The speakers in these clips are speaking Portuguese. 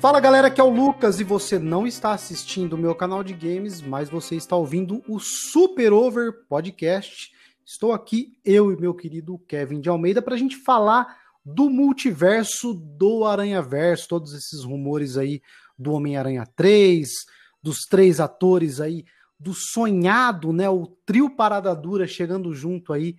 Fala galera, aqui é o Lucas e você não está assistindo o meu canal de games, mas você está ouvindo o Super Over Podcast. Estou aqui, eu e meu querido Kevin de Almeida, para a gente falar do multiverso do Aranha-Verso, todos esses rumores aí do Homem-Aranha 3, dos três atores aí, do sonhado, né, o trio Parada Dura chegando junto aí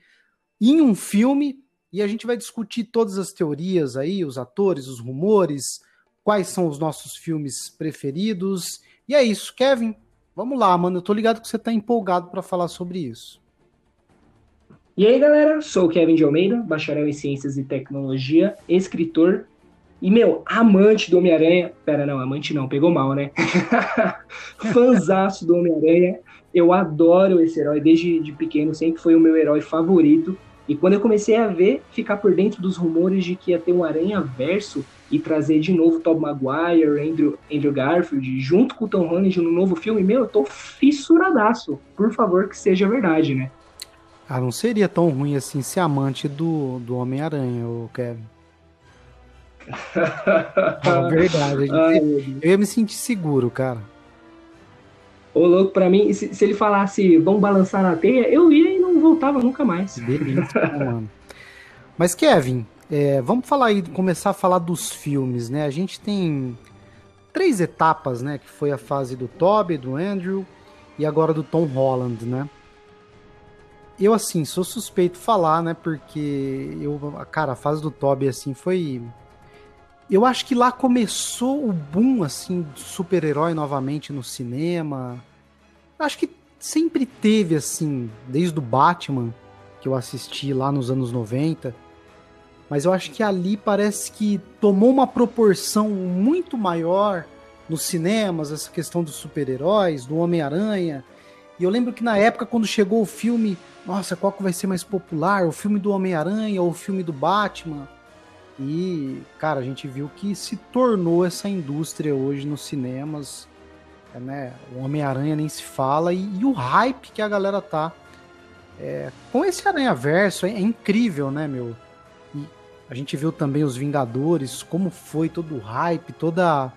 em um filme, e a gente vai discutir todas as teorias aí, os atores, os rumores, quais são os nossos filmes preferidos. E é isso, Kevin. Vamos lá, mano. Eu tô ligado que você tá empolgado para falar sobre isso. E aí, galera, sou o Kevin de Almeida, bacharel em Ciências e Tecnologia, escritor e, meu, amante do Homem-Aranha. Pera, não, amante não, pegou mal, né? Fanzaço do Homem-Aranha. Eu adoro esse herói, desde de pequeno, sempre foi o meu herói favorito. E quando eu comecei a ver, ficar por dentro dos rumores de que ia ter um Aranha Verso, e trazer de novo Tom Maguire, Andrew, Andrew Garfield, junto com o Tom Holland no novo filme, meu, eu tô fissuradaço. Por favor, que seja verdade, né? Ah, não seria tão ruim assim ser amante do, do Homem-Aranha, o Kevin. é verdade. Ai, eu ia me sentir seguro, cara. Ô, louco, pra mim, se, se, ele falasse vamos balançar na teia, eu ia e não voltava nunca mais. Beleza, mano. Mas, Kevin, é, vamos falar aí, começar a falar dos filmes, né? A gente tem três etapas, né? Que foi a fase do Toby, do Andrew e agora do Tom Holland, né? Eu, assim, sou suspeito falar, né? Porque eu, cara, a fase do Toby, assim, foi. Eu acho que lá começou o boom, assim, do super-herói novamente no cinema. Acho que sempre teve, assim, desde o Batman, que eu assisti lá nos anos 90 mas eu acho que ali parece que tomou uma proporção muito maior nos cinemas, essa questão dos super-heróis, do Homem-Aranha. E eu lembro que na época, quando chegou o filme, nossa, qual que vai ser mais popular? O filme do Homem-Aranha ou o filme do Batman? E, cara, a gente viu que se tornou essa indústria hoje nos cinemas. É, né? O Homem-Aranha nem se fala. E, e, o hype que a galera tá. É, com esse Aranha Verso é, é incrível, né, meu? A gente viu também os Vingadores, como foi todo o hype, toda.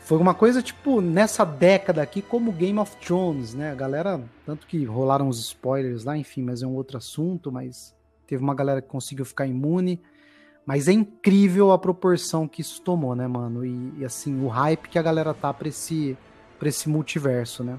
Foi uma coisa tipo nessa década aqui, como Game of Thrones, né? A galera, tanto que rolaram os spoilers lá, enfim, mas é um outro assunto, mas teve uma galera que conseguiu ficar imune. Mas é incrível a proporção que isso tomou, né, mano? E, e assim, o hype que a galera tá pra esse, pra esse multiverso, né?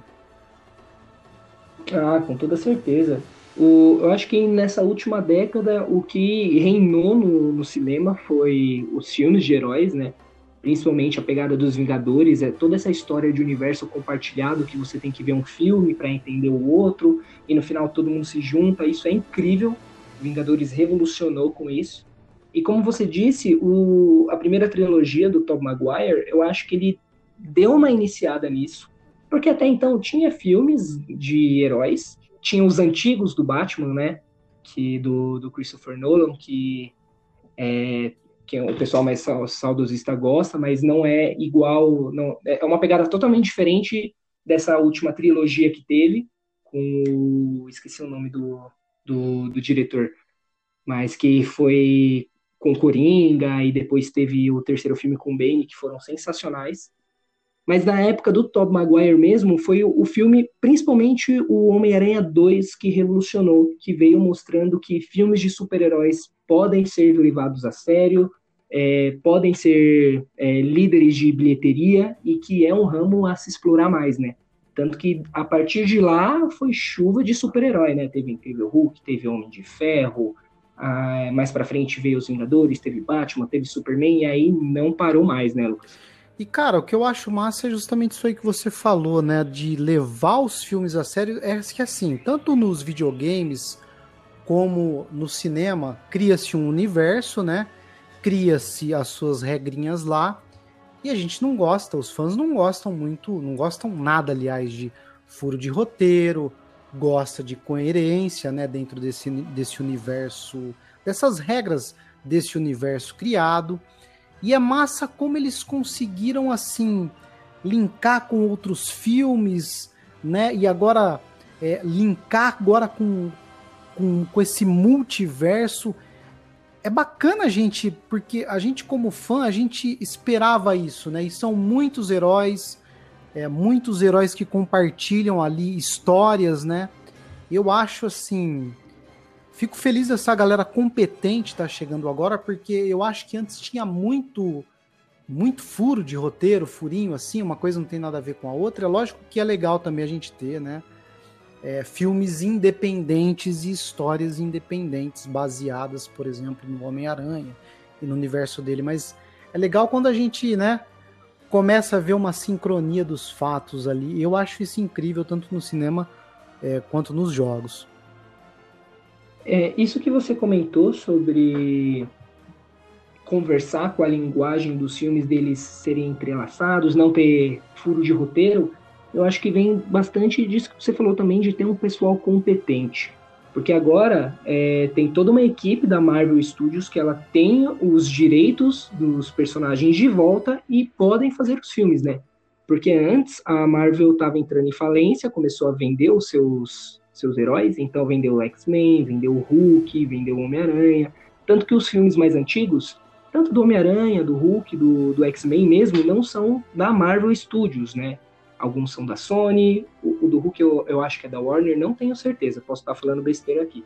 Ah, com toda certeza. O, eu acho que nessa última década o que reinou no, no, cinema foi os filmes de heróis, né? Principalmente a pegada dos Vingadores, é toda essa história de universo compartilhado que você tem que ver um filme para entender o outro e no final todo mundo se junta. Isso é incrível. Vingadores revolucionou com isso. E como você disse, o, a primeira trilogia do Tom Maguire, eu acho que ele deu uma iniciada nisso, porque até então tinha filmes de heróis, tinha os antigos do Batman, né? Que do, do Christopher Nolan, que é, que o pessoal mais saudosista gosta, mas não é igual, não, é uma pegada totalmente diferente dessa última trilogia que teve, com esqueci o nome do, do, do diretor, mas que foi com Coringa e depois teve o terceiro filme com Bane, que foram sensacionais. Mas na época do Tobey Maguire mesmo, foi o, filme, principalmente o Homem-Aranha 2, que revolucionou, que veio mostrando que filmes de super-heróis podem ser levados a sério, é, podem ser é, líderes de bilheteria e que é um ramo a se explorar mais, né? Tanto que a partir de lá foi chuva de super-herói, né? Teve Incrível Hulk, teve Homem de Ferro, ah, mais para frente veio os Vingadores, teve Batman, teve Superman, e aí não parou mais, né, Lucas? E, cara, o que eu acho massa é justamente isso aí que você falou, né? De levar os filmes a sério. É que, assim, tanto nos videogames como no cinema, cria-se um universo, né? Cria-se as suas regrinhas lá. E a gente não gosta, os fãs não gostam muito, não gostam nada, aliás, de furo de roteiro, gosta de coerência, né? Dentro desse, desse universo, dessas regras desse universo criado. E é massa como eles conseguiram, assim, linkar com outros filmes, né? E agora, é, linkar agora com, com, com esse multiverso. é bacana gente, porque a gente como fã, a gente esperava isso, né? E são muitos heróis, é, muitos heróis que compartilham ali histórias, né? Eu acho assim, fico feliz dessa galera competente tá chegando agora, porque eu acho que antes tinha muito muito furo de roteiro, furinho assim, uma coisa não tem nada a ver com a outra. É lógico que é legal também a gente ter, né? É, filmes independentes e histórias independentes, baseadas, por exemplo, no Homem-Aranha e no universo dele. Mas é legal quando a gente, né, começa a ver uma sincronia dos fatos ali. Eu acho isso incrível, tanto no cinema é, quanto nos jogos. É, isso que você comentou sobre conversar com a linguagem dos filmes deles serem entrelaçados, não ter furo de roteiro, eu acho que vem bastante disso que você falou também, de ter um pessoal competente. Porque agora é, tem toda uma equipe da Marvel Studios que ela tem os direitos dos personagens de volta e podem fazer os filmes, né? Porque antes a Marvel estava entrando em falência, começou a vender os seus, seus heróis, então vendeu o X-Men, vendeu o Hulk, vendeu o Homem-Aranha. Tanto que os filmes mais antigos tanto do Homem-Aranha, do Hulk, do, do X-Men mesmo, não são da Marvel Studios, né? Alguns são da Sony, o, o do Hulk eu, eu acho que é da Warner, não tenho certeza, posso estar falando besteira aqui.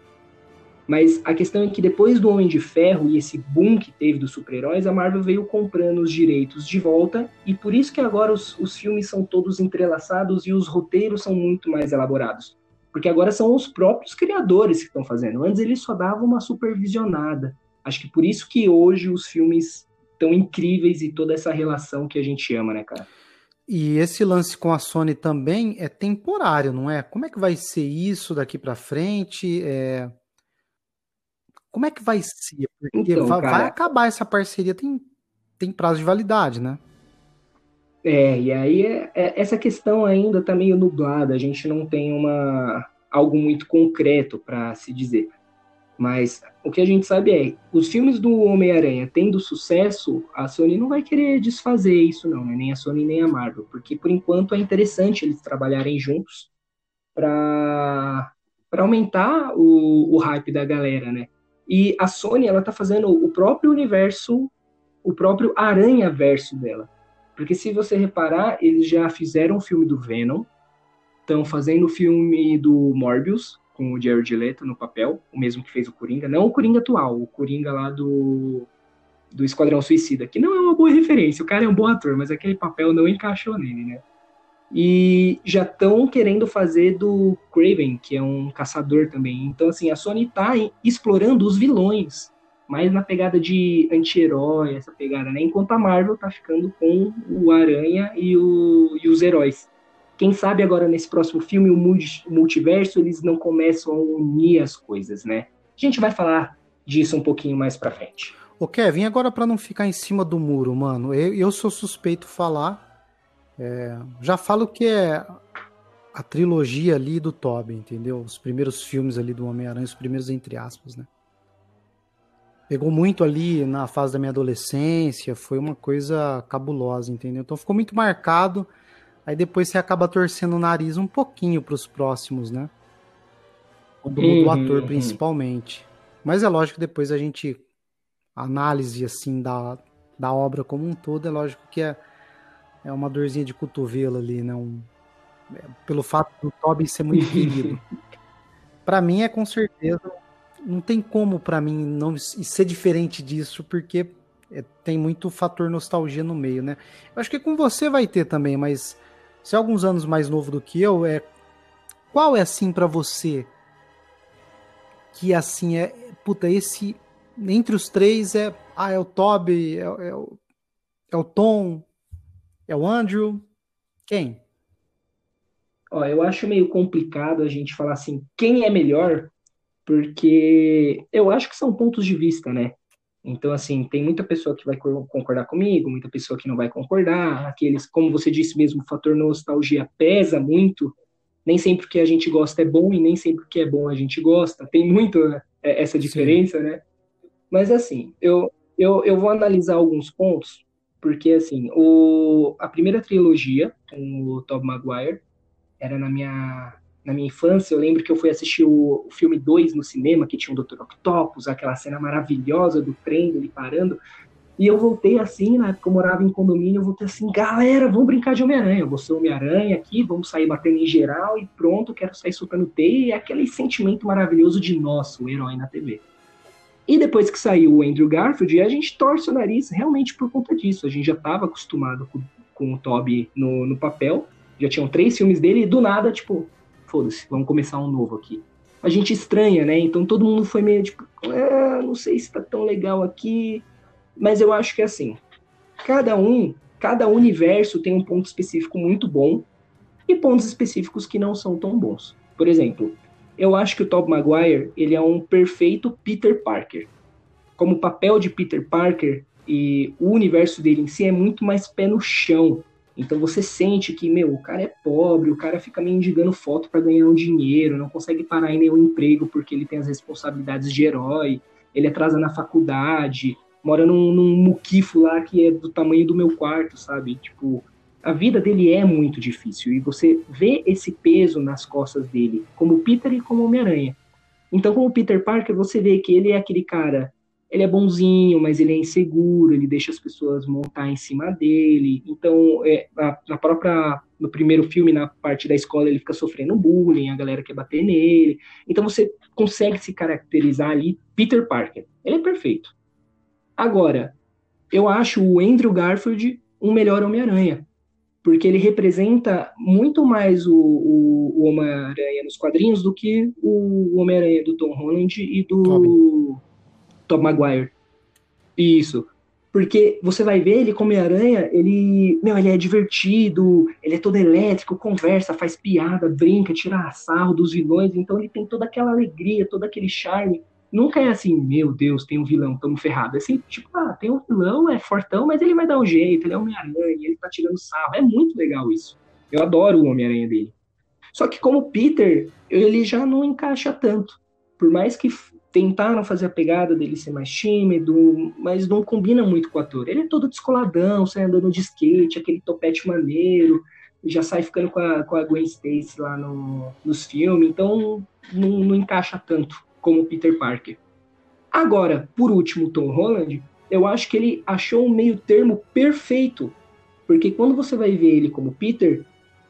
Mas a questão é que depois do Homem de Ferro e esse boom que teve dos super-heróis, a Marvel veio comprando os direitos de volta, e por isso que agora os, os filmes são todos entrelaçados e os roteiros são muito mais elaborados. Porque agora são os próprios criadores que estão fazendo. Antes eles só davam uma supervisionada. Acho que por isso que hoje os filmes tão incríveis e toda essa relação que a gente ama, né, cara? E esse lance com a Sony também é temporário, não é? Como é que vai ser isso daqui para frente? É... Como é que vai ser? Porque então, vai, cara... vai, acabar essa parceria, tem, tem prazo de validade, né? É, e aí é, é, essa questão ainda tá meio nublada, a gente não tem uma algo muito concreto para se dizer. Mas o que a gente sabe é, os filmes do Homem-Aranha tendo sucesso, a Sony não vai querer desfazer isso não, né? nem a Sony nem a Marvel, porque por enquanto é interessante eles trabalharem juntos para aumentar o, o hype da galera, né? E a Sony ela tá fazendo o próprio universo, o próprio Aranha verso dela. Porque se você reparar, eles já fizeram o filme do Venom, estão fazendo o filme do Morbius, com o Jared Leto no papel, o mesmo que fez o Coringa, não o Coringa atual, o Coringa lá do, do Esquadrão Suicida, que não é uma boa referência, o cara é um bom ator, mas aquele papel não encaixou nele, né? E já estão querendo fazer do Craven, que é um caçador também. Então, assim, a Sony tá explorando os vilões, mais na pegada de anti-herói, essa pegada, né? Enquanto a Marvel tá ficando com o Aranha e, o, e os heróis. Quem sabe agora nesse próximo filme, o multiverso, eles não começam a unir as coisas, né? A gente vai falar disso um pouquinho mais pra frente. Ô Kevin, agora para não ficar em cima do muro, mano, eu, eu sou suspeito falar. É, já falo que é a trilogia ali do Tobey, entendeu? Os primeiros filmes ali do Homem-Aranha, os primeiros entre aspas, né? Pegou muito ali na fase da minha adolescência, foi uma coisa cabulosa, entendeu? Então ficou muito marcado Aí depois você acaba torcendo o nariz um pouquinho para os próximos, né? Do uhum, ator, uhum. principalmente. Mas é lógico que depois a gente. A análise, assim, da, da obra como um todo, é lógico que é, é uma dorzinha de cotovelo ali, né? Um, é, pelo fato do Toby ser muito querido. para mim é com certeza. Não tem como para mim não ser diferente disso, porque é, tem muito fator nostalgia no meio, né? Eu acho que com você vai ter também, mas você é alguns anos mais novo do que eu, é qual é assim para você que assim é, puta, esse entre os três é, ah, é o Toby, é, é, o, é o Tom, é o Andrew, quem? Ó, eu acho meio complicado a gente falar assim, quem é melhor, porque eu acho que são pontos de vista, né? Então, assim, tem muita pessoa que vai concordar comigo, muita pessoa que não vai concordar. Aqueles, como você disse mesmo, o fator nostalgia pesa muito. Nem sempre o que a gente gosta é bom e nem sempre o que é bom a gente gosta. Tem muito né, é, essa diferença, Sim. né? Mas, assim, eu, eu, eu vou analisar alguns pontos, porque, assim, o, a primeira trilogia, com o Tobey Maguire, era na minha na minha infância, eu lembro que eu fui assistir o, o filme 2 no cinema, que tinha o Dr. Octopus, aquela cena maravilhosa do trem dele parando. E eu voltei assim, na época eu morava em condomínio, eu voltei assim, galera, vamos brincar de Homem-Aranha. Vou ser Homem-Aranha aqui, vamos sair batendo em geral e pronto, quero sair soltando teia. E é aquele sentimento maravilhoso de nosso, o herói na TV. E depois que saiu o Andrew Garfield, a gente torce o nariz realmente por conta disso. A gente já estava acostumado com, com, o Toby no, no papel, já tinham três filmes dele, e do nada, tipo, foda-se, vamos começar um novo aqui. A gente estranha, né? Então todo mundo foi meio tipo, ah, não sei se tá tão legal aqui. Mas eu acho que é assim, cada um, cada universo tem um ponto específico muito bom e pontos específicos que não são tão bons. Por exemplo, eu acho que o Tobey Maguire ele é um perfeito Peter Parker. Como o papel de Peter Parker e o universo dele em si é muito mais pé no chão. Então você sente que, meu, o cara é pobre, o cara fica mendigando foto para ganhar um dinheiro, não consegue parar em nenhum emprego porque ele tem as responsabilidades de herói, ele atrasa na faculdade, mora num, num muquifo lá que é do tamanho do meu quarto, sabe? Tipo, a vida dele é muito difícil e você vê esse peso nas costas dele, como Peter e como Homem-Aranha. Então, como Peter Parker, você vê que ele é aquele cara, ele é bonzinho, mas ele é inseguro, ele deixa as pessoas montar em cima dele. Então, é, na, na própria no primeiro filme, na parte da escola, ele fica sofrendo bullying, a galera quer bater nele. Então, você consegue se caracterizar ali Peter Parker. Ele é perfeito. Agora, eu acho o Andrew Garfield um melhor Homem-Aranha porque ele representa muito mais o, o, o Homem-Aranha nos quadrinhos do que o Homem-Aranha do Tom Holland e do Tom Maguire. Isso. Porque você vai ver ele como Homem-Aranha, ele, meu, ele é divertido, ele é todo elétrico, conversa, faz piada, brinca, tira sarro dos vilões, então ele tem toda aquela alegria, todo aquele charme nunca é assim, meu Deus, tem um vilão, tamo ferrado. É assim, tipo, ah, tem um vilão, é fortão, mas ele vai dar um jeito, ele é Homem-Aranha, ele tá tirando sarro. É muito legal isso. Eu adoro o Homem-Aranha dele. Só que como Peter, ele já não encaixa tanto. Por mais que tentaram fazer a pegada dele ser mais tímido, mas não combina muito com o ator. Ele é todo descoladão, sai andando de skate, aquele topete maneiro, já sai ficando com a, com a Gwen Stacy lá no, nos filmes, então não, não encaixa tanto como Peter Parker. Agora, por último, Tom Holland, eu acho que ele achou um meio termo perfeito, porque quando você vai ver ele como Peter,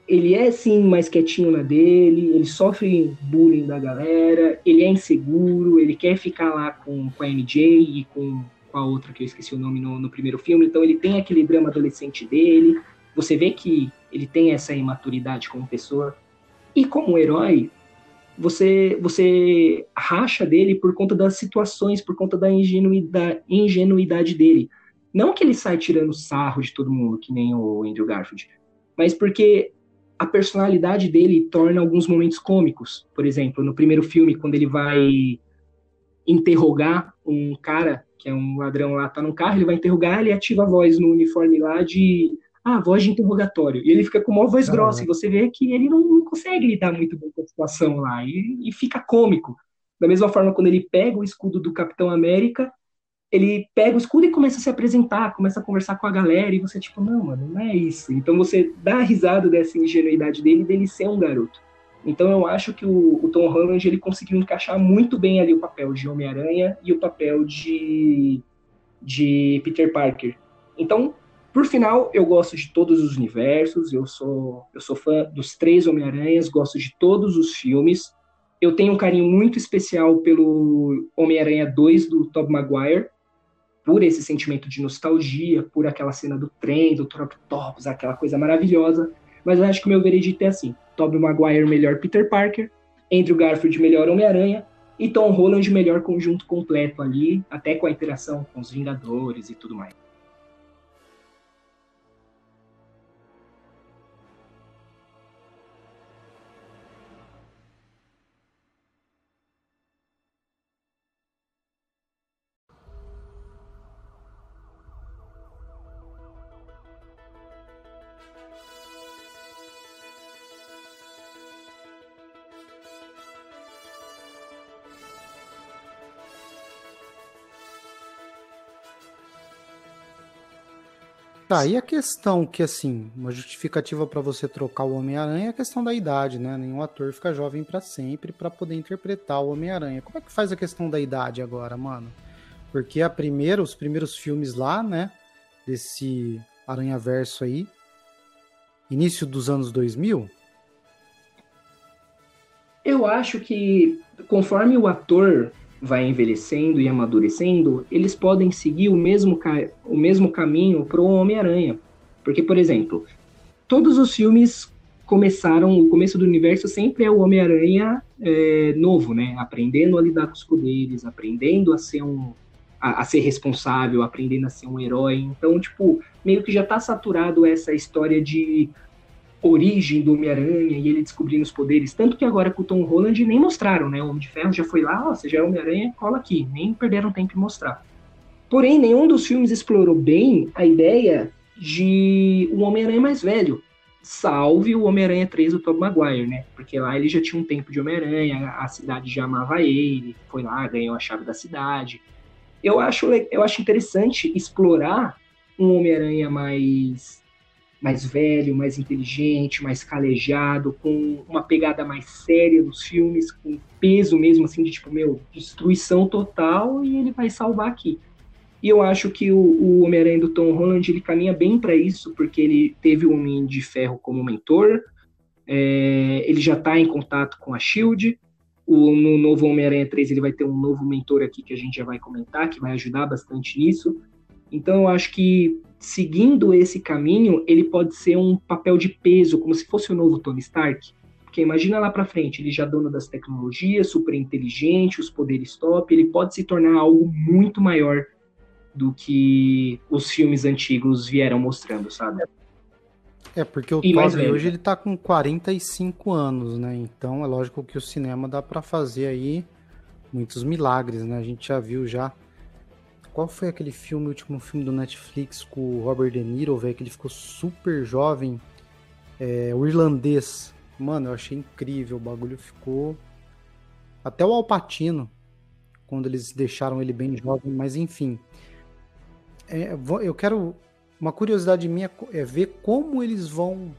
ele é sim mais quietinho na dele, ele sofre bullying da galera, ele é inseguro, ele quer ficar lá com, com a MJ e com, com a outra que eu esqueci o nome no, no primeiro filme, então ele tem aquele drama adolescente dele, você vê que ele tem essa imaturidade como pessoa. E como herói, você você racha dele por conta das situações, por conta da ingenuidade, ingenuidade dele. Não que ele sai tirando sarro de todo mundo, que nem o Andrew Garfield, mas porque a personalidade dele torna alguns momentos cômicos. Por exemplo, no primeiro filme, quando ele vai interrogar um cara, que é um ladrão lá, tá no carro, ele vai interrogar, ele ativa a voz no uniforme lá de ah, voz de interrogatório. E ele fica com uma voz ah, grossa, e você vê que ele não, não, consegue lidar muito bem com a situação lá, e, e fica cômico. Da mesma forma, quando ele pega o escudo do Capitão América, ele pega o escudo e começa a se apresentar, começa a conversar com a galera, e você, tipo, não, mano, não é isso. Então você dá risada dessa ingenuidade dele, dele ser um garoto. Então eu acho que o, o Tom Holland ele conseguiu encaixar muito bem ali o papel de Homem-Aranha e o papel de, de Peter Parker. Então, por final, eu gosto de todos os universos, eu sou, eu sou fã dos três Homem-Aranhas, gosto de todos os filmes. Eu tenho um carinho muito especial pelo Homem-Aranha 2 do Tobey Maguire, por esse sentimento de nostalgia, por aquela cena do trem, do Octopus, aquela coisa maravilhosa. Mas eu acho que o meu veredito é assim: Tobey Maguire melhor Peter Parker, Andrew Garfield melhor Homem-Aranha e Tom Holland melhor conjunto completo ali, até com a interação com os Vingadores e tudo mais. Tá, e a questão que, assim, uma justificativa para você trocar o Homem-Aranha é a questão da idade, né? Nenhum ator fica jovem para sempre para poder interpretar o Homem-Aranha. Como é que faz a questão da idade agora, mano? Porque a primeira, os primeiros filmes lá, né, desse Aranha Verso aí, início dos anos 2000? Eu acho que conforme o ator vai envelhecendo e amadurecendo, eles podem seguir o mesmo, o mesmo caminho para o Homem-Aranha. Porque, por exemplo, todos os filmes começaram, o começo do universo sempre é o Homem-Aranha é, novo, né? Aprendendo a lidar com os poderes, aprendendo a ser um. A, a, ser responsável, aprendendo a ser um herói. Então, tipo, meio que já tá saturado essa história de origem do Homem-Aranha e ele descobrindo os poderes. Tanto que agora com o Tom Holland nem mostraram, né? O Homem de Ferro já foi lá, ó, você já é Homem-Aranha, cola aqui. Nem perderam tempo em mostrar. Porém, nenhum dos filmes explorou bem a ideia de um Homem-Aranha mais velho. Salve o Homem-Aranha 3 do Tobey Maguire, né? Porque lá ele já tinha um tempo de Homem-Aranha, a cidade já amava ele, foi lá, ganhou a chave da cidade. Eu acho, eu acho interessante explorar um Homem-Aranha mais mais velho, mais inteligente, mais calejado, com uma pegada mais séria nos filmes, com peso mesmo, assim, de tipo, meu, destruição total e ele vai salvar aqui. E eu acho que o, o Homem-Aranha do Tom Holland, ele caminha bem para isso, porque ele teve o Homem de Ferro como mentor, é, ele já está em contato com a SHIELD, o, no novo Homem-Aranha 3 ele vai ter um novo mentor aqui que a gente já vai comentar, que vai ajudar bastante nisso. Então eu acho que seguindo esse caminho, ele pode ser um papel de peso, como se fosse o novo Tony Stark. Porque imagina lá para frente, ele já dono das tecnologias, super inteligente, os poderes top, ele pode se tornar algo muito maior do que os filmes antigos vieram mostrando, sabe? É, porque o e Toby hoje ele tá com 45 anos, né? Então é lógico que o cinema dá para fazer aí muitos milagres, né? A gente já viu já qual foi aquele filme, o último filme do Netflix com o Robert De Niro, velho, que ele ficou super jovem? É, o irlandês. Mano, eu achei incrível. O bagulho ficou. Até o Alpatino, quando eles deixaram ele bem jovem, mas enfim. É, eu quero. Uma curiosidade minha é ver como eles vão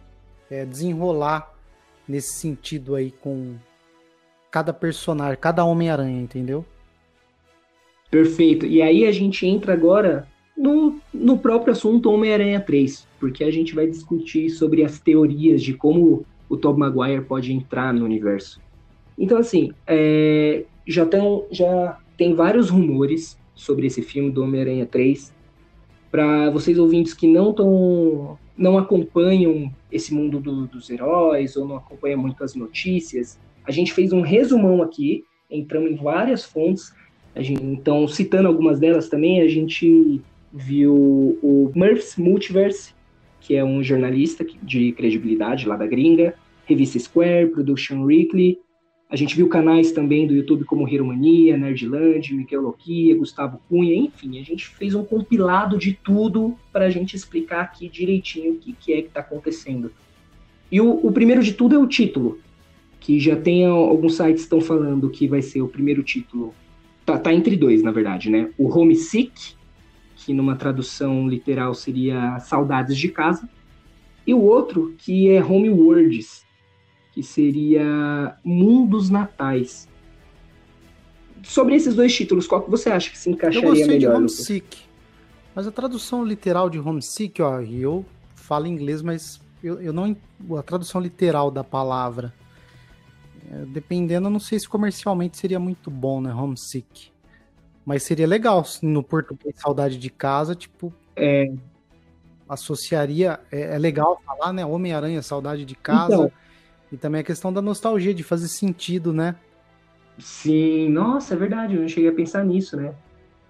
é, desenrolar nesse sentido aí com cada personagem, cada Homem-Aranha, entendeu? Perfeito. E aí a gente entra agora no, no próprio assunto Homem-Aranha 3, porque a gente vai discutir sobre as teorias de como o Tobey Maguire pode entrar no universo. Então, assim, é, já, tem, já tem vários rumores sobre esse filme do Homem-Aranha 3. Para vocês ouvintes que não tão, não acompanham esse mundo do, dos heróis ou não acompanham muito as notícias, a gente fez um resumão aqui, entramos em várias fontes Gente, então, citando algumas delas também, a gente viu o Murph's Multiverse, que é um jornalista de credibilidade lá da gringa, Revista Square, Production Weekly. A gente viu canais também do YouTube como Hero Mania, Nerdland, Miquel Loquia, Gustavo Cunha, enfim, a gente fez um compilado de tudo para a gente explicar aqui direitinho o que, que é que está acontecendo. E o, o primeiro de tudo é o título, que já tem alguns sites estão falando que vai ser o primeiro título Tá, tá entre dois, na verdade, né? O Homesick, que numa tradução literal seria Saudades de Casa, e o outro que é Homeworlds, que seria Mundos Natais. Sobre esses dois títulos, qual que você acha que se encaixaria melhor? Eu gostei melhor, de Homesick, mas a tradução literal de Homesick, ó, eu falo inglês, mas eu, eu não a tradução literal da palavra dependendo, eu não sei se comercialmente seria muito bom, né? Homesick. Mas seria legal no português Saudade de Casa, tipo. É. Associaria. É, é legal falar, né? Homem-Aranha, Saudade de Casa. Então, e também a questão da nostalgia, de fazer sentido, né? Sim, nossa, é verdade, eu não cheguei a pensar nisso, né?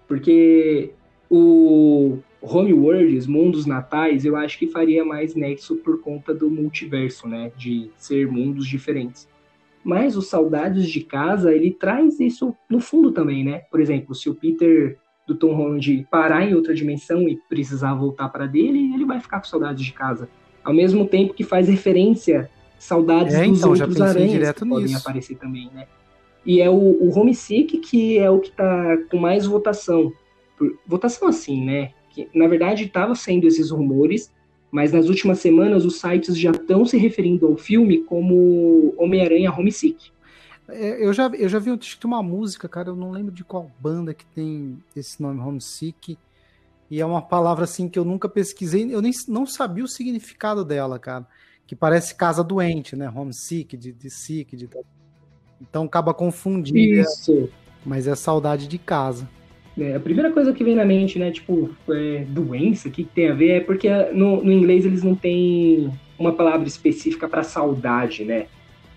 Porque o Homeworlds, Mundos Natais, eu acho que faria mais nexo por conta do multiverso, né? De ser mundos diferentes. Mas o Saudades de Casa, ele traz isso no fundo também, né? Por exemplo, se o Peter do Tom Holland parar em outra dimensão e precisar voltar para dele, ele vai ficar com saudades de casa. Ao mesmo tempo que faz referência saudades é, dos então, outros aranhas que podem nisso. aparecer também, né? E é o, o Homesick que é o que tá com mais votação. Por, votação assim, né? Que, na verdade, estava sendo esses rumores, mas nas últimas semanas os sites já estão se referindo ao filme como Homem-Aranha Homesick. É, eu já, eu já vi uma música, cara, eu não lembro de qual banda que tem esse nome, Homesick, e é uma palavra assim que eu nunca pesquisei, eu nem não sabia o significado dela, cara. Que parece casa doente, né? Homesick, de, de sick, de. Então acaba confundindo. Né? Isso. Mas é saudade de casa. É, a primeira coisa que vem na mente, né? Tipo, é, doença, o que, que tem a ver? É porque no, no inglês eles não têm uma palavra específica para saudade, né?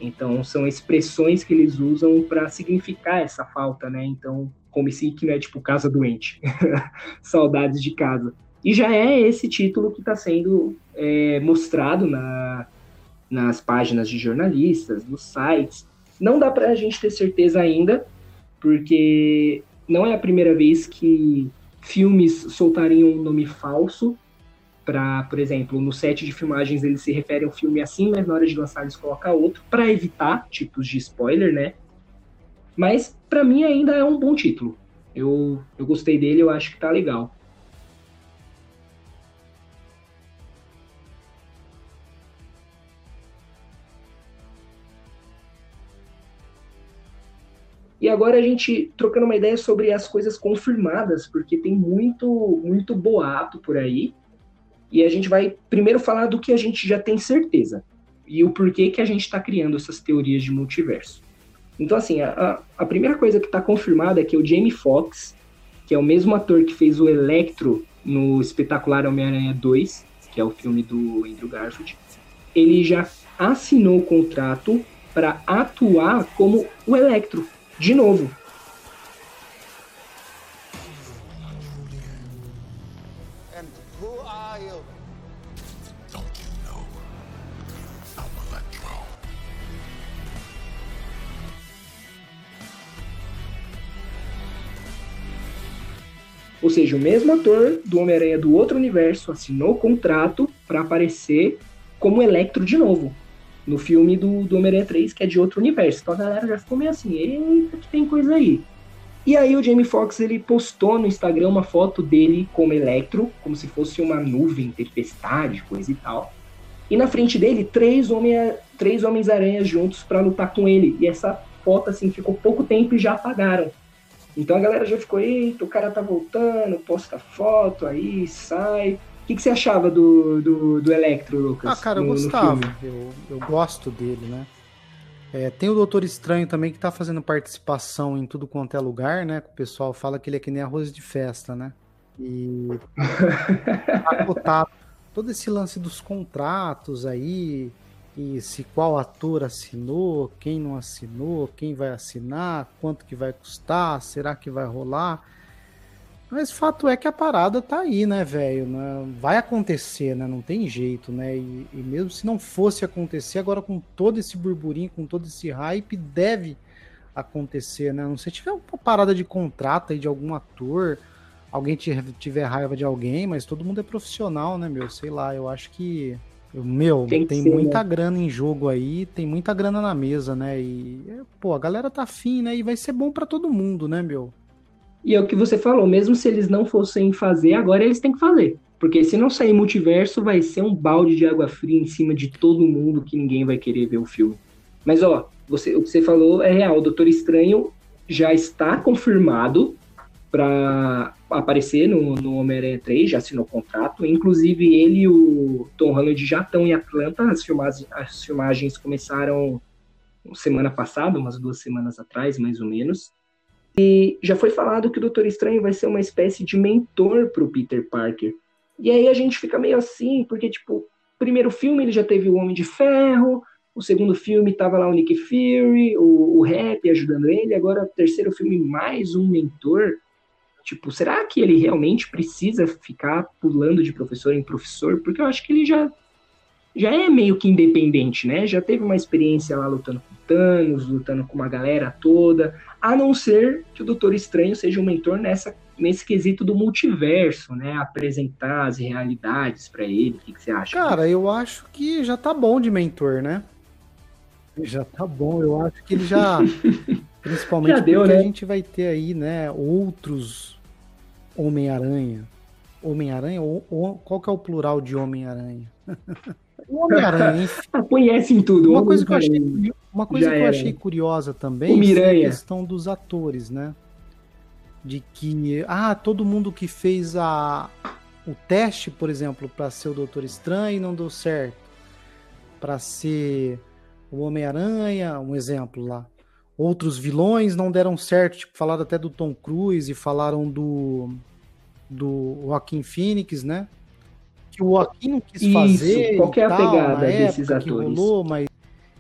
Então são expressões que eles usam para significar essa falta, né? Então como se que não é tipo casa doente, saudades de casa. E já é esse título que está sendo é, mostrado na, nas páginas de jornalistas, nos sites. Não dá para a gente ter certeza ainda, porque não é a primeira vez que filmes soltariam um nome falso para, por exemplo, no set de filmagens eles se referem ao filme assim, mas na hora de lançar eles colocam outro para evitar tipos de spoiler, né? Mas para mim ainda é um bom título. Eu, eu gostei dele, eu acho que tá legal. E agora a gente trocando uma ideia sobre as coisas confirmadas, porque tem muito muito boato por aí. E a gente vai primeiro falar do que a gente já tem certeza e o porquê que a gente está criando essas teorias de multiverso. Então, assim, a, a primeira coisa que está confirmada é que o Jamie Foxx, que é o mesmo ator que fez o Electro no espetacular Homem-Aranha 2, que é o filme do Andrew Garfield, ele já assinou o contrato para atuar como o Electro, de novo. Ou seja, o mesmo ator do Homem-Aranha do outro universo assinou contrato para aparecer como Electro de novo. No filme do, do Homem-Aranha 3, que é de outro universo. Então a galera já ficou meio assim, eita, que tem coisa aí. E aí o Jamie Foxx ele postou no Instagram uma foto dele como Electro, como se fosse uma nuvem, tempestade, coisa e tal. E na frente dele, três, homem, três Homens-Aranhas juntos para lutar com ele. E essa foto, assim, ficou pouco tempo e já apagaram. Então a galera já ficou, eita, o cara tá voltando, posta foto aí, sai. O que, que você achava do, do, do Electro, Lucas? Ah, cara, eu no, gostava. No eu, eu gosto dele, né? É, tem o Doutor Estranho também que tá fazendo participação em tudo quanto é lugar, né? O pessoal fala que ele é que nem arroz de festa, né? E tá todo esse lance dos contratos aí, e se qual ator assinou, quem não assinou, quem vai assinar, quanto que vai custar, será que vai rolar? Mas fato é que a parada tá aí, né, velho? Né? Vai acontecer, né? Não tem jeito, né? E, e, mesmo se não fosse acontecer, agora com todo esse burburinho, com todo esse hype, deve acontecer, né? Não sei se tiver uma parada de contrato aí de algum ator, alguém tiver raiva de alguém, mas todo mundo é profissional, né, meu? Sei lá, eu acho que meu, tem, tem ser, muita né? grana em jogo aí, tem muita grana na mesa, né? E, pô, a galera tá afim, né? E vai ser bom para todo mundo, né, meu? E é o que você falou, mesmo se eles não fossem fazer, agora eles têm que fazer. Porque se não sair multiverso, vai ser um balde de água fria em cima de todo mundo que ninguém vai querer ver o filme. Mas, ó, você, o que você falou é real. O Doutor Estranho já está confirmado para aparecer no, no Homem-Aranha 3, já assinou contrato. Inclusive, ele e o Tom Holland já estão em Atlanta. As filmagens, as filmagens começaram semana passada, umas duas semanas atrás, mais ou menos. E já foi falado que o Doutor Estranho vai ser uma espécie de mentor para o Peter Parker. E aí a gente fica meio assim, porque, tipo, primeiro filme ele já teve o Homem de Ferro, o segundo filme tava lá o Nick Fury, o, o Rap ajudando ele, agora o terceiro filme mais um mentor. Tipo, será que ele realmente precisa ficar pulando de professor em professor? Porque eu acho que ele já já é meio que independente, né? Já teve uma experiência lá lutando com Thanos, lutando com uma galera toda, a não ser que o Doutor Estranho seja um mentor nessa nesse quesito do multiverso, né? Apresentar as realidades para ele. O que, que, você acha? Cara, eu acho que já tá bom de mentor, né? Já tá bom. Eu acho que ele já, principalmente já deu, porque né? a gente vai ter aí, né? Outros Homem-Aranha. Homem-Aranha? Ou, ou, qual que é o plural de Homem-Aranha? Homem-Aranha, enfim. Conhece em tudo. Uma coisa que eu achei, uma coisa que eu achei curiosa também é a questão dos atores, né? De que, ah, todo mundo que fez a, o teste, por exemplo, para ser o Doutor Estranho não deu certo. Para ser o Homem-Aranha, um exemplo lá. Outros vilões não deram certo, tipo, falaram até do Tom Cruise e falaram do do Joaquim Phoenix, né? Que o Joaquim não quis Isso, fazer. Qual é a tal, pegada desses atores? Rolou, mas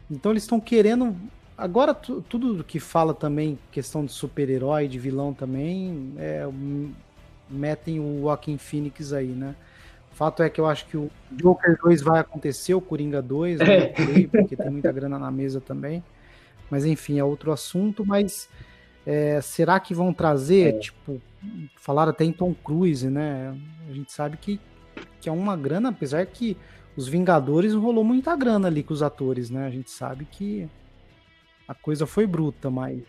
então eles estão querendo agora tudo que fala também questão de super-herói, de vilão também, é, metem o Joaquim Phoenix aí, né? O fato é que eu acho que o Joker 2 vai acontecer, o Coringa 2, né? porque tem muita grana na mesa também. Mas enfim, é outro assunto, mas é, será que vão trazer, é. tipo, falaram até em Tom Cruise, né? A gente sabe que, que é uma grana, apesar que os Vingadores rolou muita grana ali com os atores, né? A gente sabe que a coisa foi bruta, mas.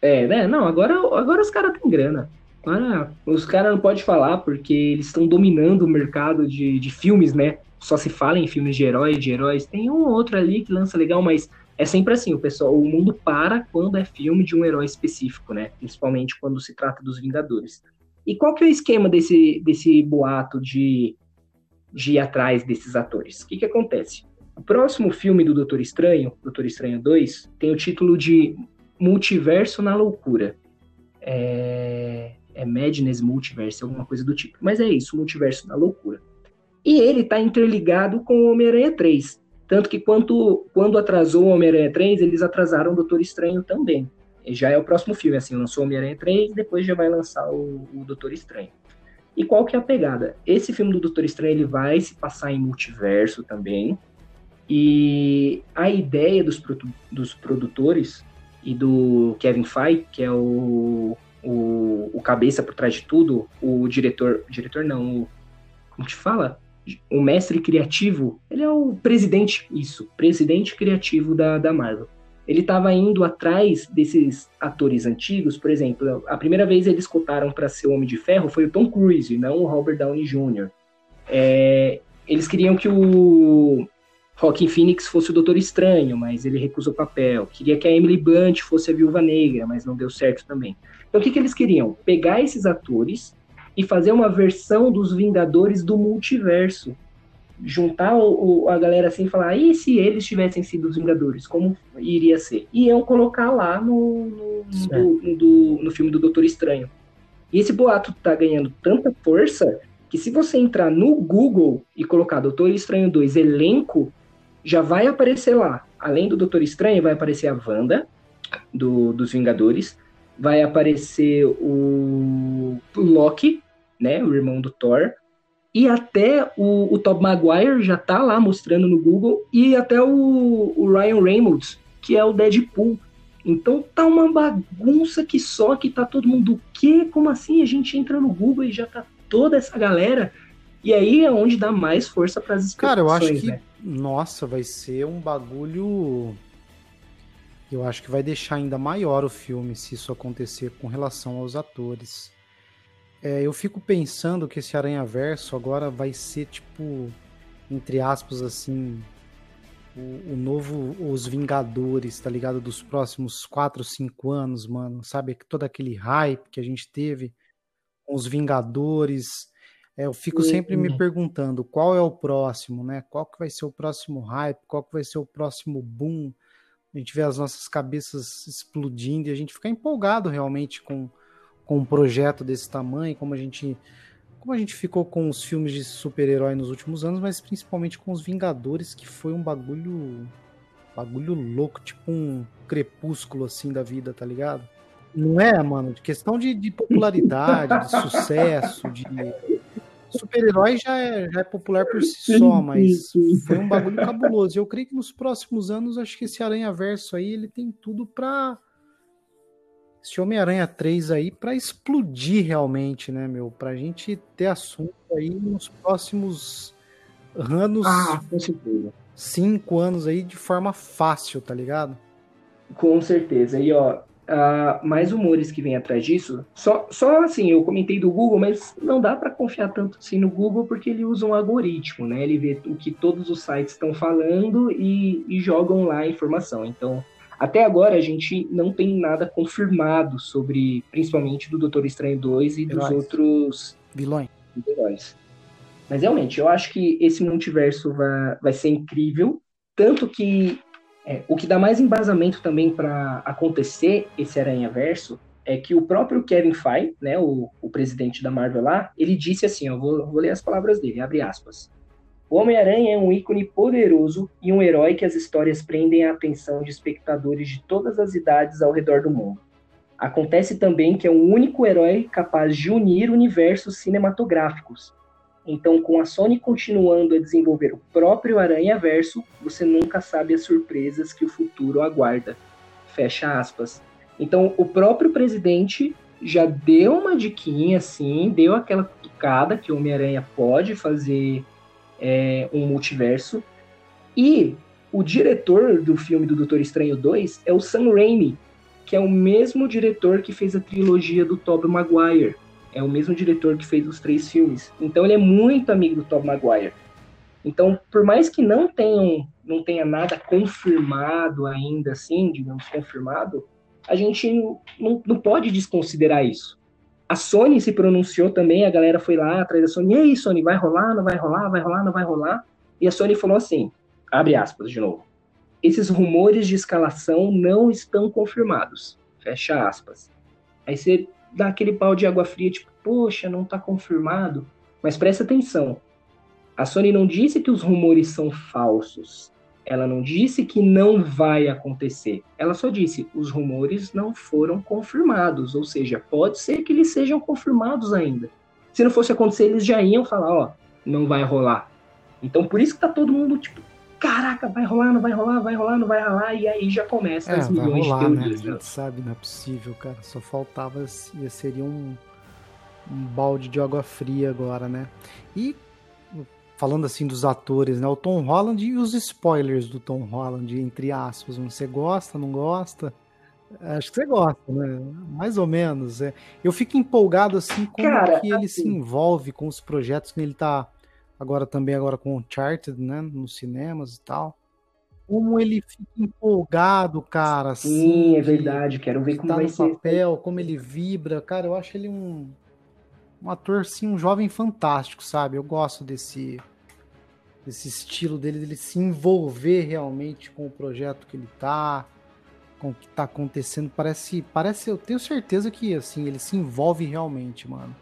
É, né? Não, agora, agora os caras têm grana. Agora, os caras não podem falar porque eles estão dominando o mercado de, de filmes, né? Só se fala em filmes de heróis, de heróis. Tem um ou outro ali que lança legal, mas é sempre assim, o pessoal, o mundo para quando é filme de um herói específico, né? Principalmente quando se trata dos Vingadores. E qual que é o esquema desse, desse boato de, de ir atrás desses atores? O que, que acontece? O próximo filme do Doutor Estranho, Doutor Estranho 2, tem o título de Multiverso na Loucura. É é Madness Multiverse, alguma coisa do tipo. Mas é isso, Multiverso da Loucura. E ele está interligado com o Homem-Aranha 3. Tanto que quando, quando atrasou o Homem-Aranha 3, eles atrasaram o Doutor Estranho também. E já é o próximo filme, assim, lançou o Homem-Aranha 3, depois já vai lançar o, o Doutor Estranho. E qual que é a pegada? Esse filme do Doutor Estranho, ele vai se passar em multiverso também. E a ideia dos, dos produtores e do Kevin Feige, que é o o, o cabeça por trás de tudo, o diretor, diretor não, o, como te fala? O mestre criativo, ele é o presidente, isso, presidente criativo da, da Marvel. Ele estava indo atrás desses atores antigos, por exemplo, a primeira vez eles cotaram para ser Homem de Ferro foi o Tom Cruise, não o Robert Downey Jr. É, eles queriam que o Joaquin Phoenix fosse o Doutor Estranho, mas ele recusou o papel. Queria que a Emily Blunt fosse a Viúva Negra, mas não deu certo também. Então, o que, que eles queriam? Pegar esses atores e fazer uma versão dos Vingadores do multiverso. Juntar o, o, a galera assim e falar, e se eles tivessem sido os Vingadores, como iria ser? E iam colocar lá no, no, no, do, no filme do Doutor Estranho. E esse boato tá ganhando tanta força que se você entrar no Google e colocar Doutor Estranho 2 elenco, já vai aparecer lá. Além do Doutor Estranho, vai aparecer a Wanda, do, dos Vingadores, vai aparecer o Loki, né, o irmão do Thor, e até o, o Tobey Maguire já tá lá mostrando no Google, e até o, o Ryan Reynolds, que é o Deadpool. Então tá uma bagunça que só que tá todo mundo, o quê? Como assim? A gente entra no Google e já tá toda essa galera. E aí é onde dá mais força para as Cara, eu acho que, né? nossa, vai ser um bagulho eu acho que vai deixar ainda maior o filme se isso acontecer com relação aos atores. É, eu fico pensando que esse Aranha Verso agora vai ser tipo, entre aspas, assim, o, o, novo Os Vingadores, tá ligado? Dos próximos 4, 5 anos, mano. Sabe? Todo aquele hype que a gente teve com os Vingadores. É, eu fico sempre me perguntando qual é o próximo, né? Qual que vai ser o próximo hype? Qual que vai ser o próximo boom? a gente vê as nossas cabeças explodindo e a gente fica empolgado realmente com, com um projeto desse tamanho, como a gente como a gente ficou com os filmes de super-herói nos últimos anos, mas principalmente com os Vingadores, que foi um bagulho bagulho louco, tipo um crepúsculo assim da vida, tá ligado? Não é, mano, de questão de, de popularidade, de sucesso, de super-herói já é, já é popular por si só, mas foi um bagulho cabuloso. Eu creio que nos próximos anos, acho que esse Aranha-Verso aí, ele tem tudo pra. Esse Homem-Aranha 3 aí, pra explodir realmente, né, meu? Pra gente ter assunto aí nos próximos anos. Ah, com certeza. Cinco anos aí de forma fácil, tá ligado? Com certeza. E ó, uh, mais rumores que vem atrás disso. Só, só assim, eu comentei do Google, mas não dá para confiar tanto assim no Google porque ele usa um algoritmo, né? Ele vê o que todos os sites estão falando e, e jogam lá a informação. Então, até agora a gente não tem nada confirmado sobre, principalmente do Doutor Estranho 2 e dos outros vilões. vilões. Mas realmente, eu acho que esse multiverso vai, vai ser incrível. Tanto que é, o que dá mais embasamento também para acontecer esse Aranha Verso é que o próprio Kevin Feige, né, o, o presidente da Marvel lá, ele disse assim, ó, vou, vou ler as palavras dele, abre aspas. O Homem-Aranha é um ícone poderoso e um herói que as histórias prendem a atenção de espectadores de todas as idades ao redor do mundo. Acontece também que é o único herói capaz de unir universos cinematográficos, então, com a Sony continuando a desenvolver o próprio Aranha Verso, você nunca sabe as surpresas que o futuro aguarda. Fecha aspas. Então, o próprio presidente já deu uma diquinha, assim, deu aquela cutucada que o Homem-Aranha pode fazer é, um multiverso. E o diretor do filme do Doutor Estranho 2 é o Sam Raimi, que é o mesmo diretor que fez a trilogia do Tobey Maguire. É o mesmo diretor que fez os três filmes. Então ele é muito amigo do Tom Maguire. Então, por mais que não tenham, não tenha nada confirmado ainda, assim, digamos, confirmado, a gente não, não pode desconsiderar isso. A Sony se pronunciou também, a galera foi lá atrás da Sony, e aí, Sony, vai rolar, não vai rolar, vai rolar, não vai rolar? E a Sony falou assim, abre aspas de novo, esses rumores de escalação não estão confirmados, fecha aspas. Aí você dá aquele pau de água fria, tipo, poxa, não está confirmado. Mas presta atenção. A Sony não disse que os rumores são falsos. Ela não disse que não vai acontecer. Ela só disse os rumores não foram confirmados. Ou seja, pode ser que eles sejam confirmados ainda. Se não fosse acontecer, eles já iam falar, ó, não vai rolar. Então por isso que tá todo mundo tipo, caraca, vai rolar, não vai rolar, vai rolar, não vai rolar, e aí já começa é, as milhões rolar, de teorias. Né? A gente sabe, não é possível, cara. Só faltava, seria um, um balde de água fria agora, né? E falando assim dos atores, né? O Tom Holland e os spoilers do Tom Holland, entre aspas. Você gosta, não gosta? Acho que você gosta, né? Mais ou menos. É. Eu fico empolgado assim como Cara, que ele assim... se envolve com os projetos que ele tá agora também agora com Uncharted, né, nos cinemas e tal. Como ele fica empolgado, cara. Assim, Sim, é verdade. Quero ver como tá vai no ser. papel, como ele vibra. Cara, eu acho ele um, um ator, assim, um jovem fantástico, sabe? Eu gosto desse, desse estilo dele, dele se envolver realmente com o projeto que ele tá, com o que tá acontecendo. Parece, parece, eu tenho certeza que, assim, ele se envolve realmente, mano.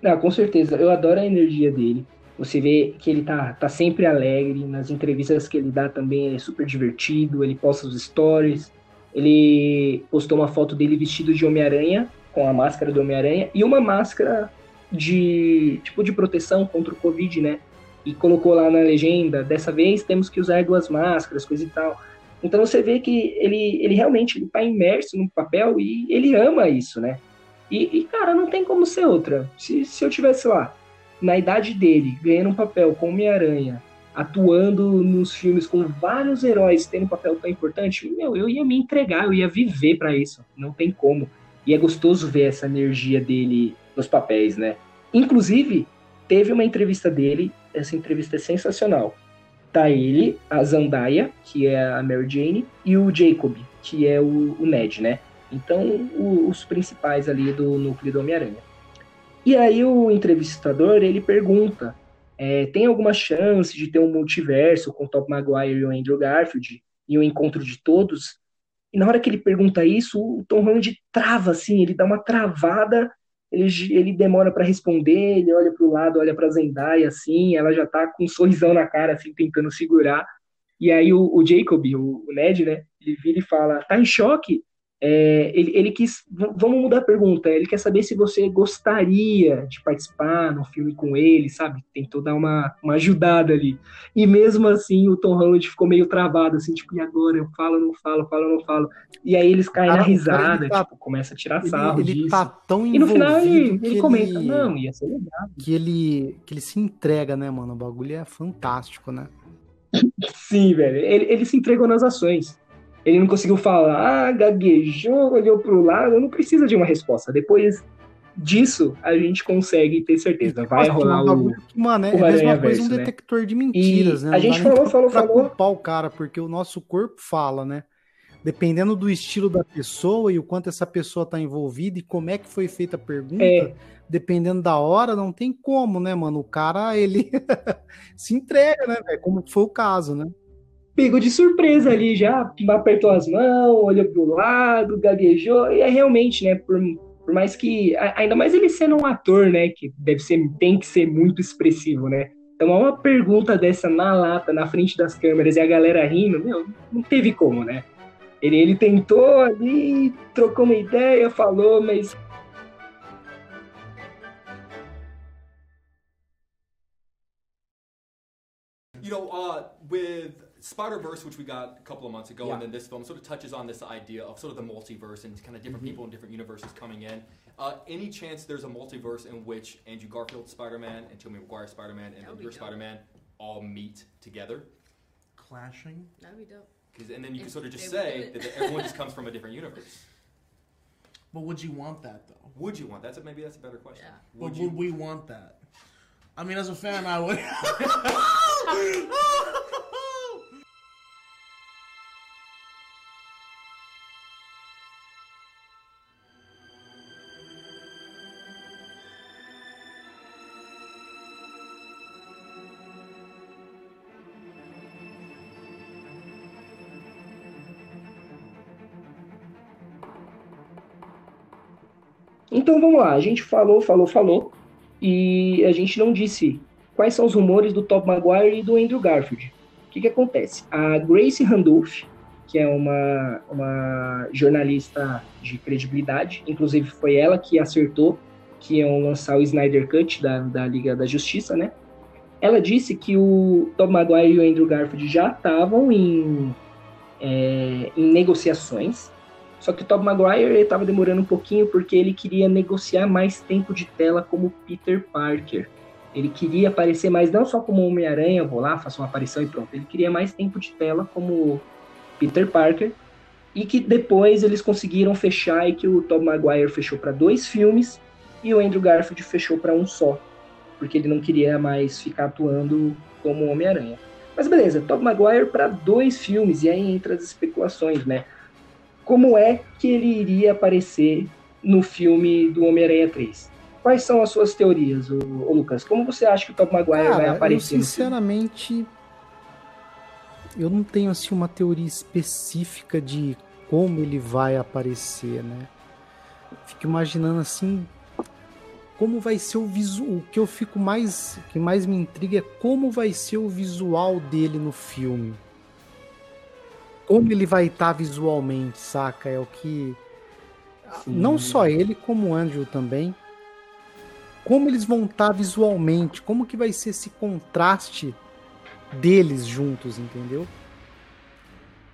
Não, com certeza. Eu adoro a energia dele. Você vê que ele tá, tá sempre alegre, nas entrevistas que ele dá também ele é super divertido, ele posta os stories. Ele postou uma foto dele vestido de Homem-Aranha, com a máscara do Homem-Aranha, e uma máscara de tipo de proteção contra o Covid, né? E colocou lá na legenda, dessa vez temos que usar duas máscaras, coisa e tal. Então você vê que ele, ele realmente ele tá imerso no papel e ele ama isso, né? E, e cara, não tem como ser outra. Se, se eu tivesse lá, na idade dele, ganhando um papel com Homem-Aranha, atuando nos filmes com vários heróis tendo um papel tão importante, meu, eu ia me entregar, eu ia viver para isso. Não tem como. E é gostoso ver essa energia dele nos papéis, né? Inclusive, teve uma entrevista dele, essa entrevista é sensacional. Tá ele, a Zandaya, que é a Mary Jane, e o Jacob, que é o, o Ned, né? Então, o, os principais ali do núcleo do Homem-Aranha. E aí o entrevistador, ele pergunta, é, tem alguma chance de ter um multiverso com o Top Maguire e o Andrew Garfield e o encontro de todos? E na hora que ele pergunta isso, o Tom Holland trava, assim, ele dá uma travada, ele, ele demora para responder, ele olha para o lado, olha para Zendaya, assim, ela já tá com um sorrisão na cara, assim, tentando segurar. E aí o, o Jacob, o, o Ned, né, ele vira e fala, tá em choque? É, ele, ele, quis. Vamos mudar a pergunta. Ele quer saber se você gostaria de participar no filme com ele, sabe? Tentou dar uma, uma ajudada ali. E mesmo assim, o Tom Holland ficou meio travado, assim, tipo, e agora? Eu falo, não falo, falo, não falo. E aí eles caem na risada, tá, tipo, começa a tirar sarro ele, ele disso. Tá tão e no final ele, ele comenta: ele, não, ia ser legal. Que ele, que ele se entrega, né, mano? O bagulho é fantástico, né? Sim, velho. Ele, ele se entregou nas ações. Ele não conseguiu falar, gaguejou, olhou pro lado, não precisa de uma resposta. Depois disso, a gente consegue ter certeza. Vai rolar o. Mano, é, o a mesma coisa um né? detector de mentiras, e né? a gente falou, falou, pra falou. culpar o cara, porque o nosso corpo fala, né? Dependendo do estilo da pessoa e o quanto essa pessoa tá envolvida e como é que foi feita a pergunta, é. dependendo da hora, não tem como, né, mano? O cara, ele se entrega, né, véio? Como foi o caso, né? Pegou de surpresa ali já, apertou as mãos, olhou pro lado, gaguejou, e é realmente, né, por, por mais que, ainda mais ele sendo um ator, né, que deve ser, tem que ser muito expressivo, né, então uma pergunta dessa na lata, na frente das câmeras, e a galera rindo, meu, não teve como, né, ele, ele tentou ali, trocou uma ideia, falou, mas you know, uh, with Spider Verse, which we got a couple of months ago, yeah. and then this film sort of touches on this idea of sort of the multiverse and kind of different mm-hmm. people in different universes coming in. Uh, any chance there's a multiverse in which Andrew Garfield Spider Man and Tobey Maguire Spider Man and your Spider Man all meet together? Clashing? That'd be dope. And then you can sort of just say that everyone just comes from a different universe. But would you want that though? Would you want that's a, maybe that's a better question. Yeah. Would but you? would we want that? I mean, as a fan, I would. Então vamos lá, a gente falou, falou, falou, e a gente não disse quais são os rumores do Top Maguire e do Andrew Garfield. O que, que acontece? A Grace Randolph, que é uma, uma jornalista de credibilidade, inclusive foi ela que acertou que iam lançar o Snyder Cut da, da Liga da Justiça, né? Ela disse que o Tom Maguire e o Andrew Garfield já estavam em, é, em negociações só que o Tobey Maguire estava demorando um pouquinho porque ele queria negociar mais tempo de tela como Peter Parker. Ele queria aparecer mais não só como Homem-Aranha, vou lá, faço uma aparição e pronto. Ele queria mais tempo de tela como Peter Parker. E que depois eles conseguiram fechar e que o Tobey Maguire fechou para dois filmes e o Andrew Garfield fechou para um só, porque ele não queria mais ficar atuando como Homem-Aranha. Mas beleza, Tobey Maguire para dois filmes e aí entra as especulações, né? Como é que ele iria aparecer no filme do Homem-Aranha 3. Quais são as suas teorias, ô, ô Lucas? Como você acha que o Top Maguire Cara, vai aparecer? Eu, sinceramente, eu não tenho assim uma teoria específica de como ele vai aparecer, né? Fico imaginando assim como vai ser o visual. O que eu fico mais, que mais me intriga é como vai ser o visual dele no filme como ele vai estar visualmente, saca? É o que. Sim. Não só ele, como o Andrew também. Como eles vão estar visualmente, como que vai ser esse contraste deles juntos, entendeu?